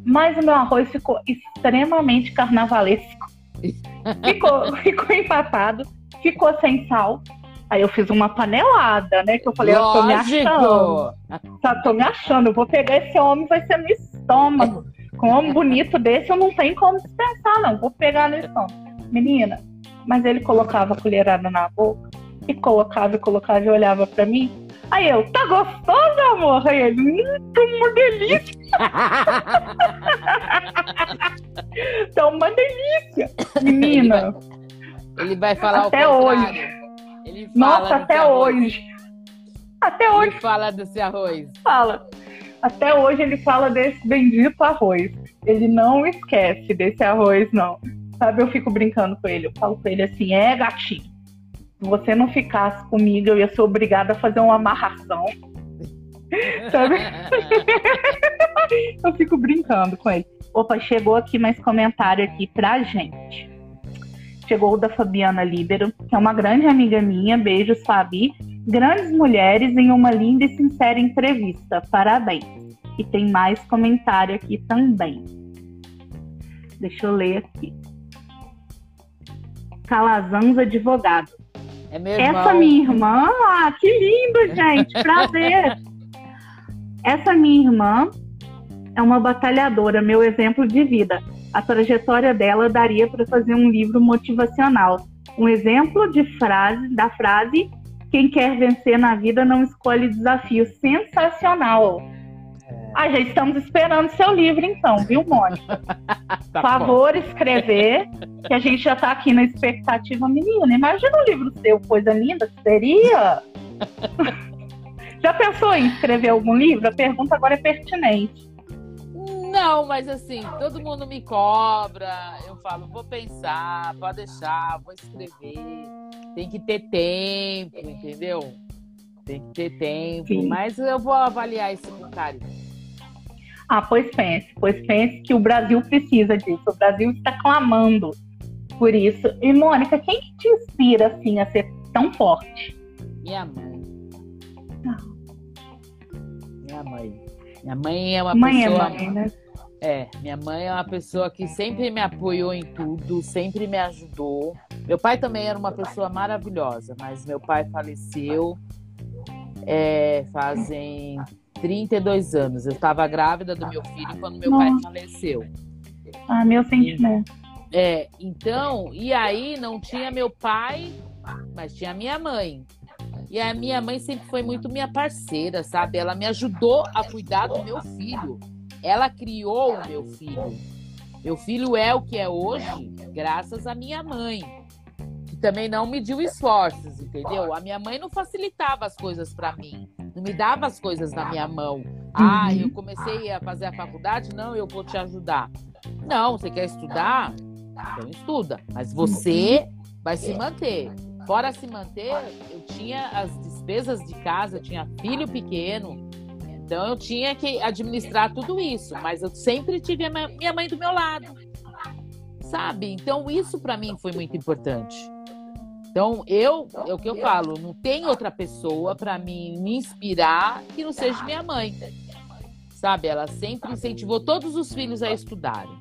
Mas o meu arroz ficou extremamente carnavalesco. Ficou, ficou empatado, ficou sem sal. Aí eu fiz uma panelada, né? Que eu falei, Lógico. eu tô me achando. Tá, tô me achando. Eu vou pegar esse homem, vai ser no estômago. Com um homem bonito desse, eu não tenho como dispensar, não. Vou pegar no estômago. Menina, mas ele colocava a colherada na boca e colocava e colocava e olhava pra mim. Aí eu, tá gostoso, amor? Aí ele, hum, tá uma delícia, tá uma delícia. Menina, Ele vai falar Até contrário. Ele fala nossa, até arroz. hoje. Até hoje Ele fala desse arroz. fala. Até hoje ele fala desse bendito arroz. Ele não esquece desse arroz, não. Sabe, eu fico brincando com ele. Eu falo com ele assim: é, gatinho. Se você não ficasse comigo, eu ia ser obrigada a fazer uma amarração. Sabe? eu fico brincando com ele. Opa, chegou aqui mais comentário aqui pra gente. Chegou o da Fabiana Líbero, que é uma grande amiga minha. Beijos, Fabi. Grandes mulheres em uma linda e sincera entrevista. Parabéns. E tem mais comentário aqui também. Deixa eu ler aqui. Calazans Advogado. É meu irmão. Essa minha irmã, ah, que lindo, gente, prazer. Essa minha irmã é uma batalhadora, meu exemplo de vida. A trajetória dela daria para fazer um livro motivacional. Um exemplo de frase, da frase: quem quer vencer na vida não escolhe desafio. Sensacional. Ah, já estamos esperando seu livro, então, viu, Mônica? Tá Por favor, escrever, que a gente já tá aqui na expectativa, menina. Imagina um livro seu, coisa linda que seria. já pensou em escrever algum livro? A pergunta agora é pertinente. Não, mas assim, todo mundo me cobra. Eu falo, vou pensar, pode deixar, vou escrever. Tem que ter tempo, entendeu? Tem que ter tempo. Sim. Mas eu vou avaliar isso com carinho. Ah, pois pense, pois pense que o Brasil precisa disso. O Brasil está clamando por isso. E, Mônica, quem que te inspira, assim, a ser tão forte? Minha mãe. Ah. Minha mãe. Minha mãe é uma mãe pessoa. é mãe, né? É, minha mãe é uma pessoa que sempre me apoiou em tudo, sempre me ajudou. Meu pai também era uma pessoa maravilhosa, mas meu pai faleceu é, fazem 32 anos. Eu estava grávida do meu filho quando meu pai Nossa. faleceu. Ah, meu sentimento. É, então, e aí não tinha meu pai, mas tinha minha mãe. E a minha mãe sempre foi muito minha parceira, sabe? Ela me ajudou a cuidar do meu filho. Ela criou o meu filho. Meu filho é o que é hoje, graças à minha mãe, que também não mediu esforços, entendeu? A minha mãe não facilitava as coisas para mim, não me dava as coisas na minha mão. Ah, Uhum. eu comecei a fazer a faculdade, não, eu vou te ajudar. Não, você quer estudar? Então estuda. Mas você vai se manter. Fora se manter, eu tinha as despesas de casa, eu tinha filho pequeno. Então eu tinha que administrar tudo isso. Mas eu sempre tive a minha- mãe do meu lado. Sabe? Então isso para mim foi muito importante. Então eu, é o que eu falo, não tem outra pessoa para mim me inspirar que não seja minha mãe. Sabe? Ela sempre incentivou todos os filhos a estudarem.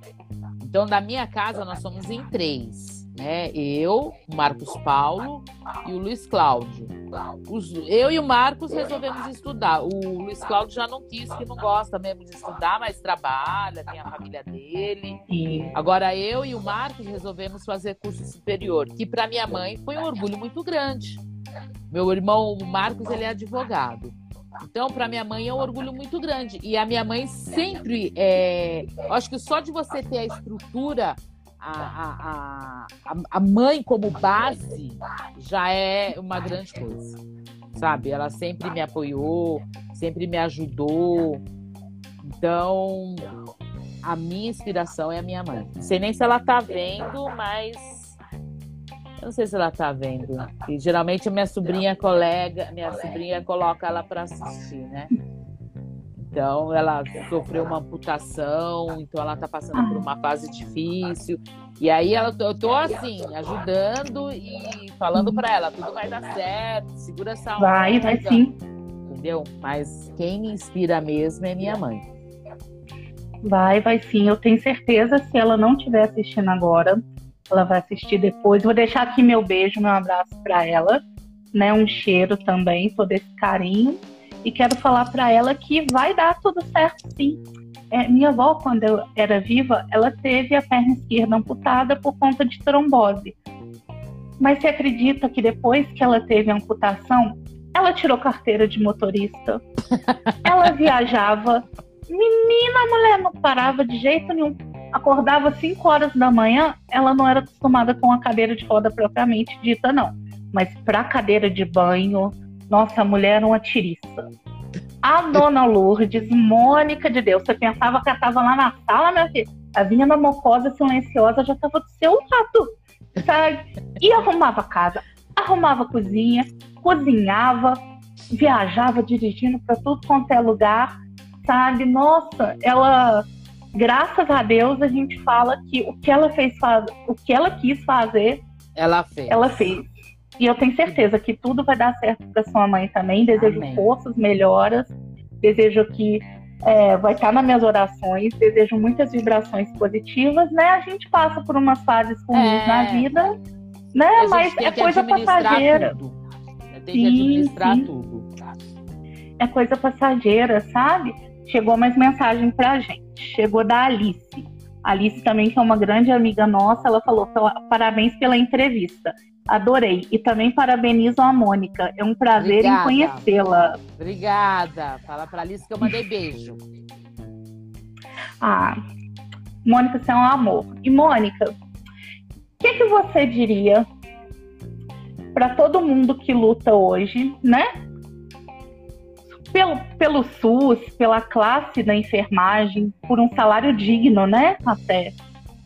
Então, da minha casa, nós somos em três, né? Eu, o Marcos Paulo e o Luiz Cláudio. Os- eu e o Marcos resolvemos estudar. O Luiz Cláudio já não quis, que não gosta mesmo de estudar, mas trabalha, tem a família dele. Agora, eu e o Marcos resolvemos fazer curso superior, que para minha mãe foi um orgulho muito grande. Meu irmão, o Marcos, ele é advogado. Então, para minha mãe é um orgulho muito grande. E a minha mãe sempre. É... Acho que só de você ter a estrutura, a, a, a, a mãe como base, já é uma grande coisa. Sabe? Ela sempre me apoiou, sempre me ajudou. Então, a minha inspiração é a minha mãe. Não sei nem se ela tá vendo, mas. Eu não sei se ela tá vendo. E geralmente a minha sobrinha colega, minha sobrinha coloca ela para assistir, né? Então, ela sofreu uma amputação, então ela está passando por uma fase difícil. E aí ela, eu tô assim, ajudando e falando para ela, tudo vai dar certo, segura essa onda. Vai, vai sim. Entendeu? Mas quem me inspira mesmo é minha mãe. Vai, vai sim. Eu tenho certeza, se ela não estiver assistindo agora, ela vai assistir depois. Vou deixar aqui meu beijo, meu abraço para ela, né? Um cheiro também, todo esse carinho. E quero falar para ela que vai dar tudo certo, sim. É, minha avó, quando eu era viva, ela teve a perna esquerda amputada por conta de trombose. Mas você acredita que depois que ela teve a amputação, ela tirou carteira de motorista? ela viajava. Menina, a mulher não parava de jeito nenhum. Acordava 5 horas da manhã, ela não era acostumada com a cadeira de roda propriamente dita, não. Mas para cadeira de banho, nossa, a mulher era uma tirista. A dona Lourdes, Mônica de Deus, você pensava que ela estava lá na sala, minha filha? A vinha na mocosa silenciosa já estava do seu lado, sabe? E arrumava casa, arrumava cozinha, cozinhava, viajava dirigindo para tudo quanto é lugar, sabe? Nossa, ela, graças a Deus, a gente fala que o que ela fez, o que ela quis fazer, ela fez. Ela fez. E eu tenho certeza que tudo vai dar certo para sua mãe também. Desejo Amém. forças, melhoras. Desejo que é, vai estar nas minhas orações. Desejo muitas vibrações positivas, né? A gente passa por umas fases ruins é... na vida, né? Mas é coisa passageira. Tudo. Tem sim, que administrar sim. tudo. É coisa passageira, sabe? Chegou mais mensagem pra gente. Chegou da Alice. Alice também, que é uma grande amiga nossa, ela falou: parabéns pela entrevista. Adorei. E também parabenizo a Mônica. É um prazer Obrigada. em conhecê-la. Obrigada. Fala pra Alice que eu mandei beijo. Ah, Mônica, você é um amor. E Mônica, o que, que você diria para todo mundo que luta hoje, né? Pelo, pelo SUS, pela classe da enfermagem, por um salário digno, né? Até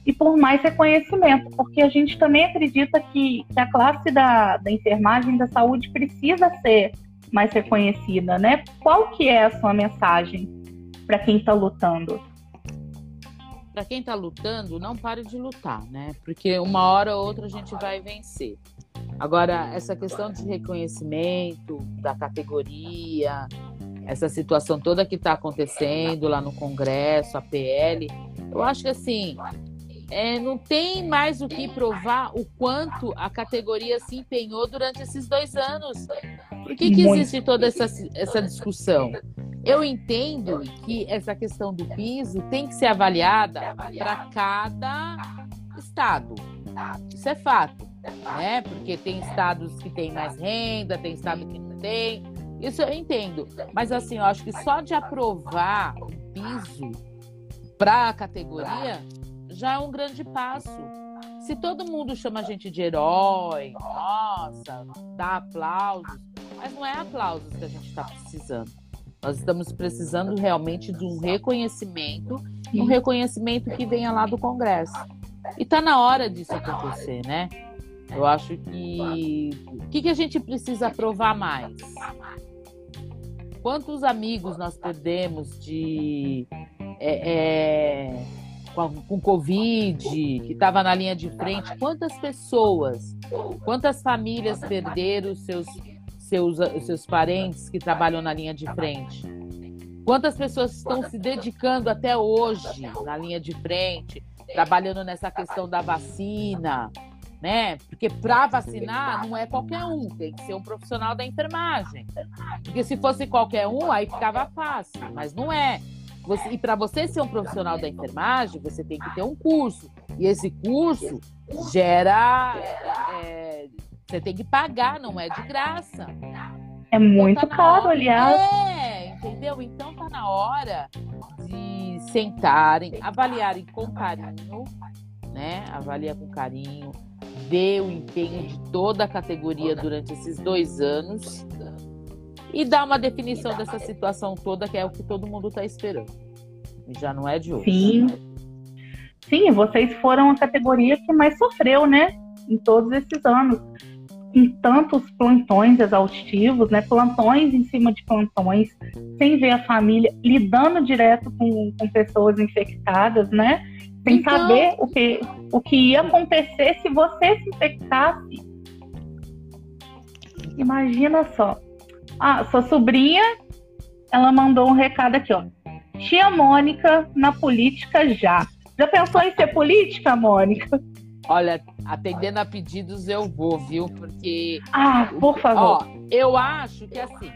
e por mais reconhecimento, porque a gente também acredita que, que a classe da, da enfermagem da saúde precisa ser mais reconhecida, né? Qual que é a sua mensagem para quem está lutando? Para quem está lutando, não pare de lutar, né? Porque uma hora ou outra a gente vai vencer. Agora, essa questão de reconhecimento da categoria, essa situação toda que está acontecendo lá no Congresso, a PL, eu acho que assim, é, não tem mais o que provar o quanto a categoria se empenhou durante esses dois anos. Por que, que existe toda essa, essa discussão? Eu entendo que essa questão do piso tem que ser avaliada para cada estado. Isso é fato, né? Porque tem estados que têm mais renda, tem estados que não tem. Isso eu entendo. Mas assim, eu acho que só de aprovar o piso para a categoria já é um grande passo. Se todo mundo chama a gente de herói, nossa, dá aplausos, mas não é aplausos que a gente está precisando. Nós estamos precisando realmente de um reconhecimento, um reconhecimento que venha lá do Congresso. E está na hora disso acontecer, né? Eu acho que o que, que a gente precisa provar mais? Quantos amigos nós perdemos de é, é, com, com Covid, que estava na linha de frente, quantas pessoas, quantas famílias perderam seus, seus, seus parentes que trabalham na linha de frente? Quantas pessoas estão se dedicando até hoje na linha de frente, trabalhando nessa questão da vacina, né? Porque para vacinar não é qualquer um, tem que ser um profissional da enfermagem. Porque se fosse qualquer um, aí ficava fácil, mas não é. Você, e para você ser um profissional da enfermagem, você tem que ter um curso. E esse curso gera. É, você tem que pagar, não é de graça. É muito então, tá caro, aliás. É, entendeu? Então tá na hora de sentarem, avaliarem com carinho, né? Avaliar com carinho, ver o empenho de toda a categoria durante esses dois anos e dar uma definição dessa situação toda, que é o que todo mundo está esperando. E já não é de hoje. Sim. Sim, vocês foram a categoria que mais sofreu, né? Em todos esses anos. com tantos plantões exaustivos, né? Plantões em cima de plantões, sem ver a família, lidando direto com, com pessoas infectadas, né? Sem então... saber o que, o que ia acontecer se você se infectasse. Imagina só. Ah, sua sobrinha, ela mandou um recado aqui, ó. Tia Mônica na política já. Já pensou em ser política, Mônica? Olha, atendendo a pedidos eu vou, viu? Porque. Ah, por favor. Ó, eu acho que assim,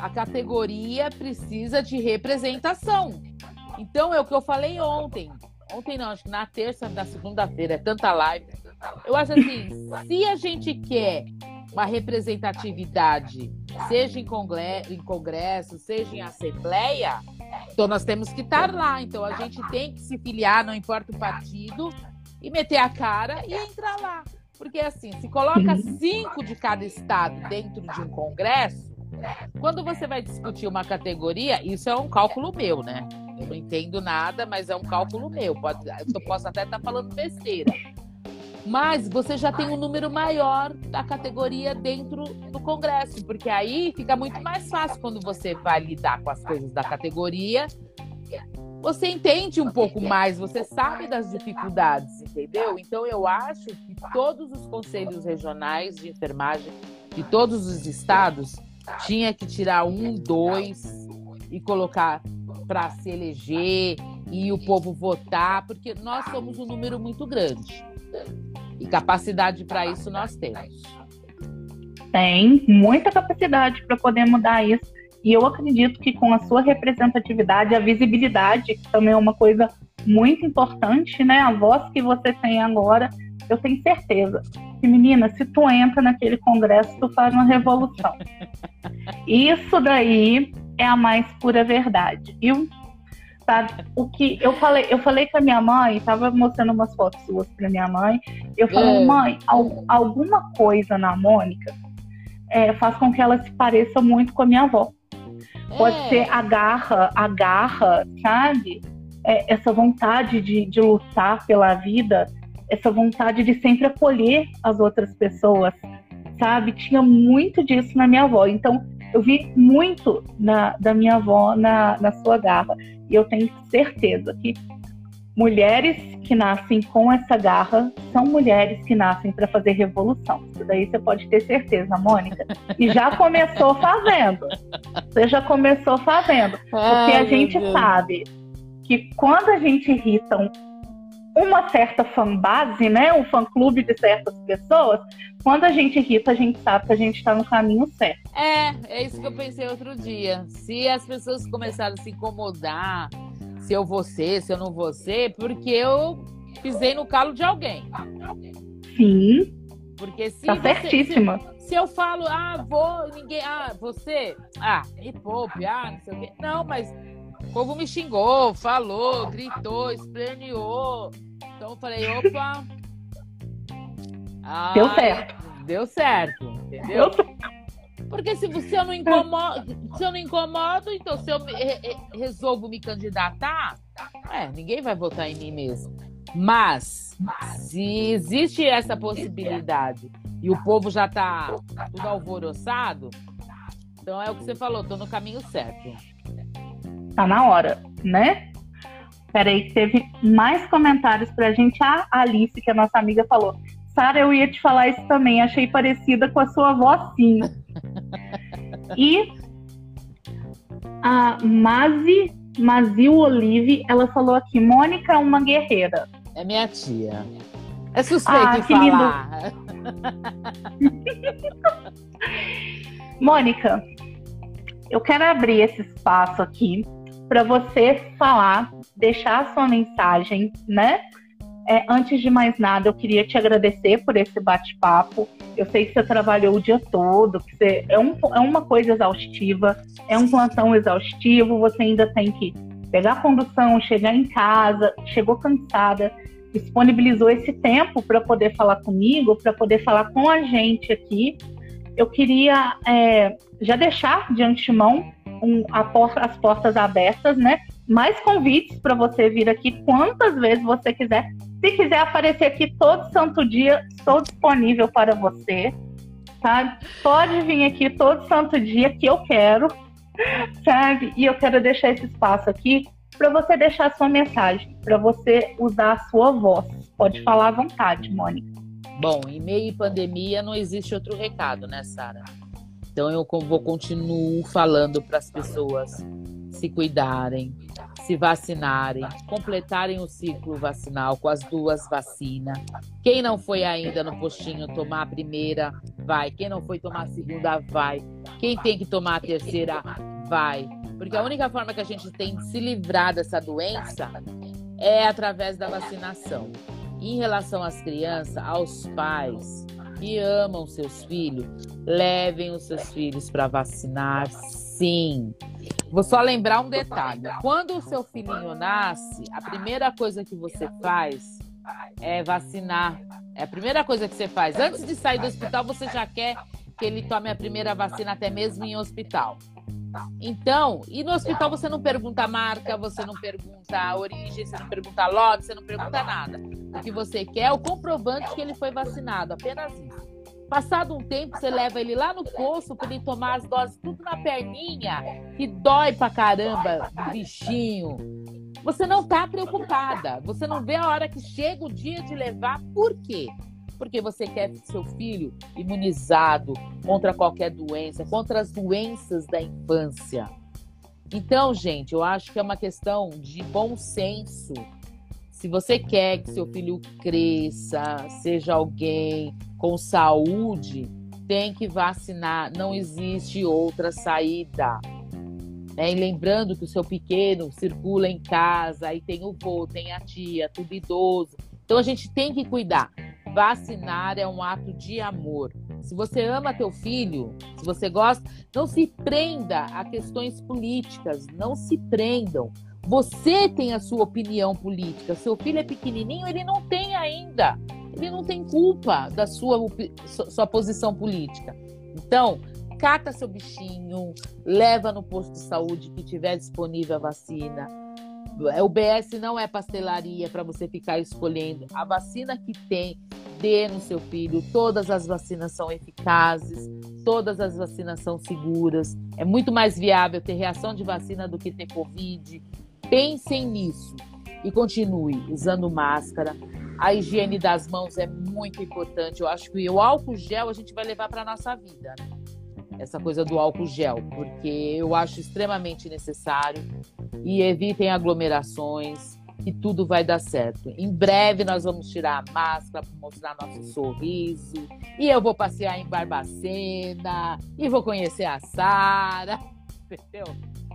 a categoria precisa de representação. Então é o que eu falei ontem. Ontem não, acho que na terça, na segunda-feira, é tanta live. Eu acho assim, se a gente quer uma representatividade, seja em, congresso, em congresso, seja em assembleia, então nós temos que estar lá. Então a gente tem que se filiar, não importa o partido, e meter a cara e entrar lá. Porque assim, se coloca cinco de cada estado dentro de um congresso, quando você vai discutir uma categoria, isso é um cálculo meu, né? Eu não entendo nada, mas é um cálculo meu. Pode, eu posso até estar falando besteira. Mas você já tem um número maior da categoria dentro do Congresso, porque aí fica muito mais fácil quando você vai lidar com as coisas da categoria você entende um pouco mais, você sabe das dificuldades, entendeu? Então eu acho que todos os conselhos regionais de enfermagem de todos os estados tinha que tirar um, dois e colocar para se eleger e o povo votar, porque nós somos um número muito grande. E capacidade para isso nós temos. Tem muita capacidade para poder mudar isso. E eu acredito que com a sua representatividade, a visibilidade, que também é uma coisa muito importante, né? A voz que você tem agora, eu tenho certeza que, menina, se tu entra naquele congresso, tu faz uma revolução. Isso daí é a mais pura verdade, viu? Sabe? O que eu falei, eu falei com a minha mãe, estava mostrando umas fotos suas para minha mãe. Eu falei, é. mãe, alguma coisa na Mônica é, faz com que ela se pareça muito com a minha avó. Pode é. ser a garra, a garra, sabe? É, essa vontade de, de lutar pela vida, essa vontade de sempre acolher as outras pessoas, sabe? Tinha muito disso na minha avó. Então, eu vi muito na, da minha avó na, na sua garra. E eu tenho certeza que mulheres que nascem com essa garra são mulheres que nascem para fazer revolução. Isso daí você pode ter certeza, Mônica. E já começou fazendo. Você já começou fazendo. Porque Ai, a gente sabe que quando a gente irrita um, uma certa fanbase, né, um fã-clube de certas pessoas, quando a gente irrita, a gente sabe que a gente está no caminho certo. É, é isso que eu pensei outro dia. Se as pessoas começarem a se incomodar se eu vou ser, se eu não vou ser, porque eu pisei no calo de alguém. Sim. Porque se. Tá certíssima. Se, se, eu falo, ah, vou, ninguém. Ah, você. Ah, me poupe, ah, não sei o quê. Não, mas povo me xingou, falou, gritou, esperneou. Então eu falei, opa. deu certo. Deu certo, entendeu? Deu certo. Porque se, eu não incomodo, se eu não incomodo, então se eu me, re, resolvo me candidatar, é, ninguém vai votar em mim mesmo. Mas, se existe essa possibilidade e o povo já está tudo alvoroçado, então é o que você falou, estou no caminho certo. Tá na hora, né? Peraí, teve mais comentários pra gente. A Alice, que é a nossa amiga, falou: Sara, eu ia te falar isso também, achei parecida com a sua avó, sim. e a Mazi, Mazil Olive, ela falou aqui, Mônica é uma guerreira. É minha tia. É suspeito ah, que falar. Mônica, eu quero abrir esse espaço aqui para você falar, deixar a sua mensagem, né? É, antes de mais nada, eu queria te agradecer por esse bate-papo. Eu sei que você trabalhou o dia todo, que você, é, um, é uma coisa exaustiva, é um plantão exaustivo, você ainda tem que pegar a condução, chegar em casa, chegou cansada, disponibilizou esse tempo para poder falar comigo, para poder falar com a gente aqui. Eu queria é, já deixar de antemão um, porta, as portas abertas, né? Mais convites para você vir aqui quantas vezes você quiser. Se quiser aparecer aqui todo santo dia, estou disponível para você. sabe? Pode vir aqui todo santo dia que eu quero, sabe? E eu quero deixar esse espaço aqui para você deixar a sua mensagem, para você usar a sua voz. Pode falar à vontade, Mônica. Bom, em meio à pandemia não existe outro recado, né, Sara? Então eu vou continuar falando para as pessoas se cuidarem, se vacinarem, completarem o ciclo vacinal com as duas vacinas. Quem não foi ainda no postinho tomar a primeira, vai. Quem não foi tomar a segunda, vai. Quem tem que tomar a terceira, vai. Porque a única forma que a gente tem de se livrar dessa doença é através da vacinação. Em relação às crianças, aos pais que amam seus filhos, levem os seus filhos para vacinar, sim. Vou só lembrar um detalhe: quando o seu filhinho nasce, a primeira coisa que você faz é vacinar. É a primeira coisa que você faz. Antes de sair do hospital, você já quer que ele tome a primeira vacina, até mesmo em hospital. Então, e no hospital você não pergunta marca, você não pergunta a origem, você não pergunta lote, você não pergunta nada. O que você quer é o comprovante que ele foi vacinado, apenas isso. Passado um tempo, você leva ele lá no poço para ele tomar as doses tudo na perninha, que dói pra caramba, bichinho. Você não tá preocupada, você não vê a hora que chega o dia de levar, por quê? Porque você quer seu filho imunizado contra qualquer doença, contra as doenças da infância. Então, gente, eu acho que é uma questão de bom senso. Se você quer que seu filho cresça, seja alguém com saúde, tem que vacinar. Não existe outra saída. Né? E lembrando que o seu pequeno circula em casa, aí tem o vô, tem a tia, tudo idoso. Então a gente tem que cuidar. Vacinar é um ato de amor. Se você ama teu filho, se você gosta, não se prenda a questões políticas, não se prendam. Você tem a sua opinião política. Seu filho é pequenininho, ele não tem ainda. Ele não tem culpa da sua, sua posição política. Então, cata seu bichinho, leva no posto de saúde que tiver disponível a vacina. O BS não é pastelaria para você ficar escolhendo. A vacina que tem dê no seu filho. Todas as vacinas são eficazes, todas as vacinas são seguras. É muito mais viável ter reação de vacina do que ter Covid. Pensem nisso e continue usando máscara. A higiene das mãos é muito importante. Eu acho que o álcool gel a gente vai levar para a nossa vida. Né? Essa coisa do álcool gel, porque eu acho extremamente necessário. E evitem aglomerações que tudo vai dar certo. Em breve nós vamos tirar a máscara para mostrar nosso sorriso. E eu vou passear em Barbacena e vou conhecer a Sara. Entendeu?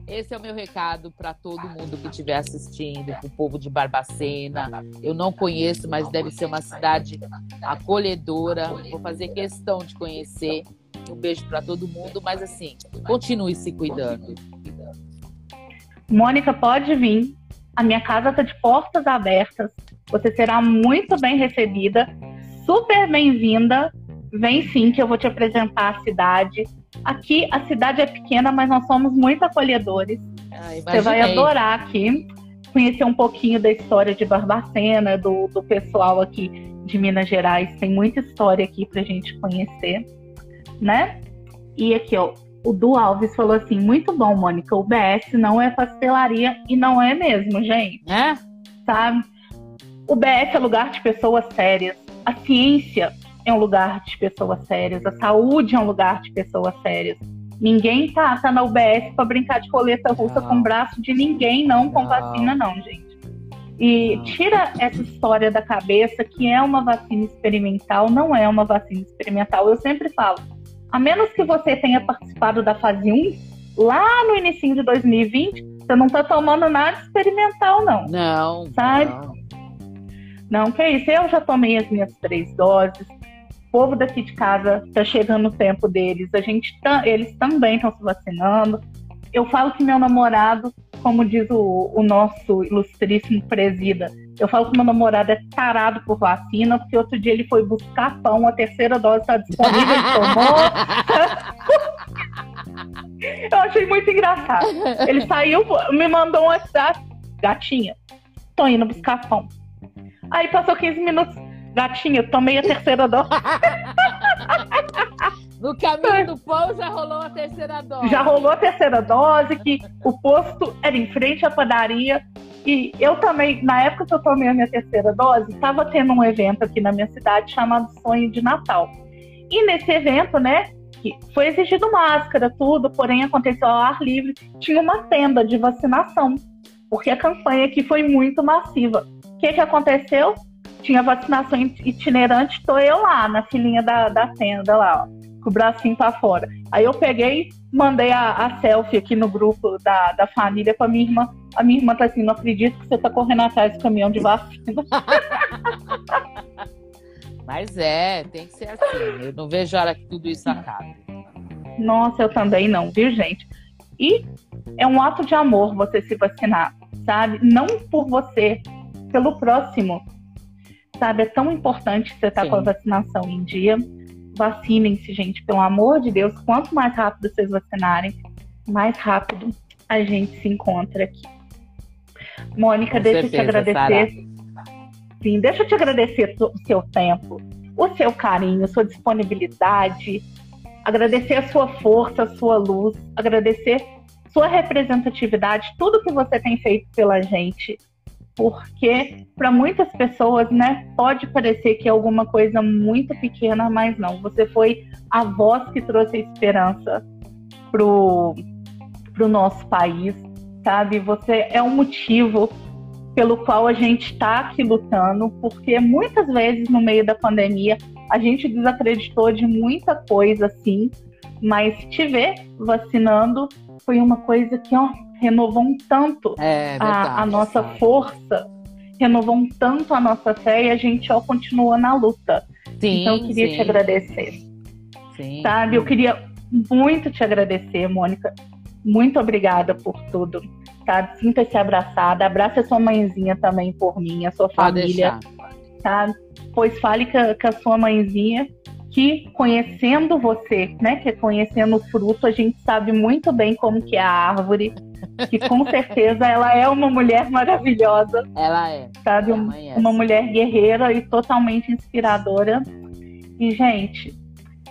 Esse é o meu recado para todo mundo que estiver assistindo, para o povo de Barbacena. Eu não conheço, mas deve ser uma cidade acolhedora. Vou fazer questão de conhecer. Um beijo para todo mundo, mas assim, continue se cuidando. Mônica, pode vir a minha casa está de portas abertas. Você será muito bem recebida, super bem-vinda. Vem sim, que eu vou te apresentar a cidade. Aqui a cidade é pequena, mas nós somos muito acolhedores. Ah, Você vai adorar aqui conhecer um pouquinho da história de Barbacena, do, do pessoal aqui de Minas Gerais. Tem muita história aqui para gente conhecer, né? E aqui, ó, o Du Alves falou assim: muito bom, Mônica. O BS não é pastelaria e não é mesmo, gente. É? Sabe? O BS é lugar de pessoas sérias. A ciência é um lugar de pessoas sérias. A saúde é um lugar de pessoas sérias. Ninguém tá, tá na UBS para brincar de coleta russa não. com o braço de ninguém, não com não. vacina, não, gente. E não. tira essa história da cabeça que é uma vacina experimental, não é uma vacina experimental. Eu sempre falo, a menos que você tenha participado da fase 1, lá no início de 2020, você não tá tomando nada experimental, não. Não. Sabe? Não. não, que é isso. Eu já tomei as minhas três doses. O povo daqui de casa tá chegando o tempo deles. A gente tá, eles também estão se vacinando. Eu falo que meu namorado, como diz o, o nosso ilustríssimo presida, eu falo que meu namorado é tarado por vacina, porque outro dia ele foi buscar pão, a terceira dose está disponível, ele tomou. eu achei muito engraçado. Ele saiu, me mandou um WhatsApp, gatinha, tô indo buscar pão. Aí passou 15 minutos, gatinha, tomei a terceira dose. No caminho do pão já rolou a terceira dose. Já rolou a terceira dose, que o posto era em frente à padaria. E eu também, na época que eu tomei a minha terceira dose, estava tendo um evento aqui na minha cidade chamado Sonho de Natal. E nesse evento, né, foi exigido máscara, tudo, porém aconteceu ao ar livre, tinha uma tenda de vacinação, porque a campanha aqui foi muito massiva. O que, que aconteceu? Tinha vacinação itinerante, estou eu lá, na filinha da, da tenda lá, ó com o bracinho para fora. Aí eu peguei, mandei a, a, selfie aqui no grupo da, da família pra minha irmã. A minha irmã tá assim, não acredito que você tá correndo atrás do caminhão de vacina. Mas é, tem que ser assim. Eu não vejo a hora que tudo isso acabe. Nossa, eu também não, viu, gente? E é um ato de amor você se vacinar, sabe? Não por você, pelo próximo. Sabe? É tão importante você estar tá com a vacinação em dia Vacinem-se, gente, pelo amor de Deus. Quanto mais rápido vocês vacinarem, mais rápido a gente se encontra aqui. Mônica, Com deixa certeza, eu te agradecer. Sarah. Sim, deixa eu te agradecer o seu tempo, o seu carinho, a sua disponibilidade, agradecer a sua força, a sua luz, agradecer sua representatividade, tudo que você tem feito pela gente porque para muitas pessoas, né, pode parecer que é alguma coisa muito pequena, mas não. Você foi a voz que trouxe esperança pro pro nosso país, sabe? Você é um motivo pelo qual a gente está aqui lutando, porque muitas vezes no meio da pandemia a gente desacreditou de muita coisa assim, mas te ver vacinando foi uma coisa que ó, renovou um tanto é, verdade, a, a, nossa força, renovou um tanto a nossa fé e a gente ó, continua na luta. Sim, então eu queria sim. te agradecer. Sim. Sabe, eu queria muito te agradecer, Mônica. Muito obrigada por tudo. Sabe? Sinta-se abraçada. Abraça a sua mãezinha também por mim, a sua Pode família. deixar. Tá? Pois fale com a sua mãezinha que conhecendo você, né, que é conhecendo o fruto, a gente sabe muito bem como que é a árvore, que com certeza ela é uma mulher maravilhosa. Ela é. Sabe, um, uma mulher guerreira e totalmente inspiradora. E gente,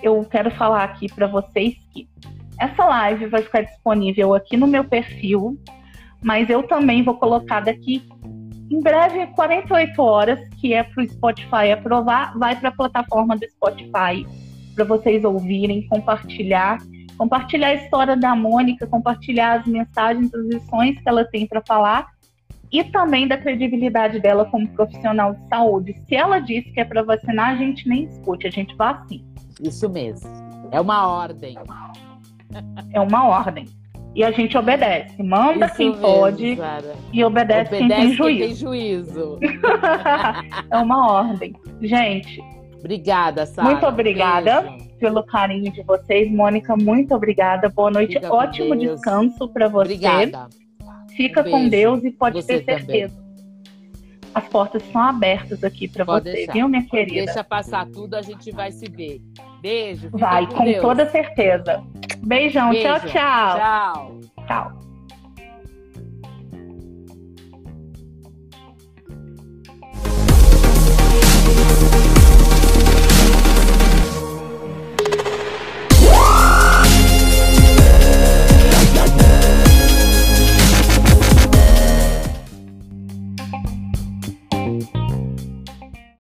eu quero falar aqui para vocês que essa live vai ficar disponível aqui no meu perfil, mas eu também vou colocar daqui em breve, 48 horas, que é para o Spotify aprovar, vai para a plataforma do Spotify para vocês ouvirem, compartilhar, compartilhar a história da Mônica, compartilhar as mensagens, as lições que ela tem para falar e também da credibilidade dela como profissional de saúde. Se ela disse que é para vacinar, a gente nem discute, a gente vacina. Isso mesmo. É uma ordem. É uma ordem e a gente obedece. Manda Isso quem mesmo, pode e obedece, quem tem Obedece juízo. tem juízo. é uma ordem. Gente, Obrigada, Sara. Muito obrigada. Beijo. pelo carinho de vocês. Mônica, muito obrigada. Boa noite. Ótimo Deus. descanso para você. Obrigada. Fica Um com beijo. Deus e pode Você ter certeza. As portas estão abertas aqui para você, deixar. viu, minha querida? Deixa passar tudo, a gente vai se ver. Beijo. Vai, com toda certeza. Beijão. Beijo. Tchau, tchau. Tchau. Tchau.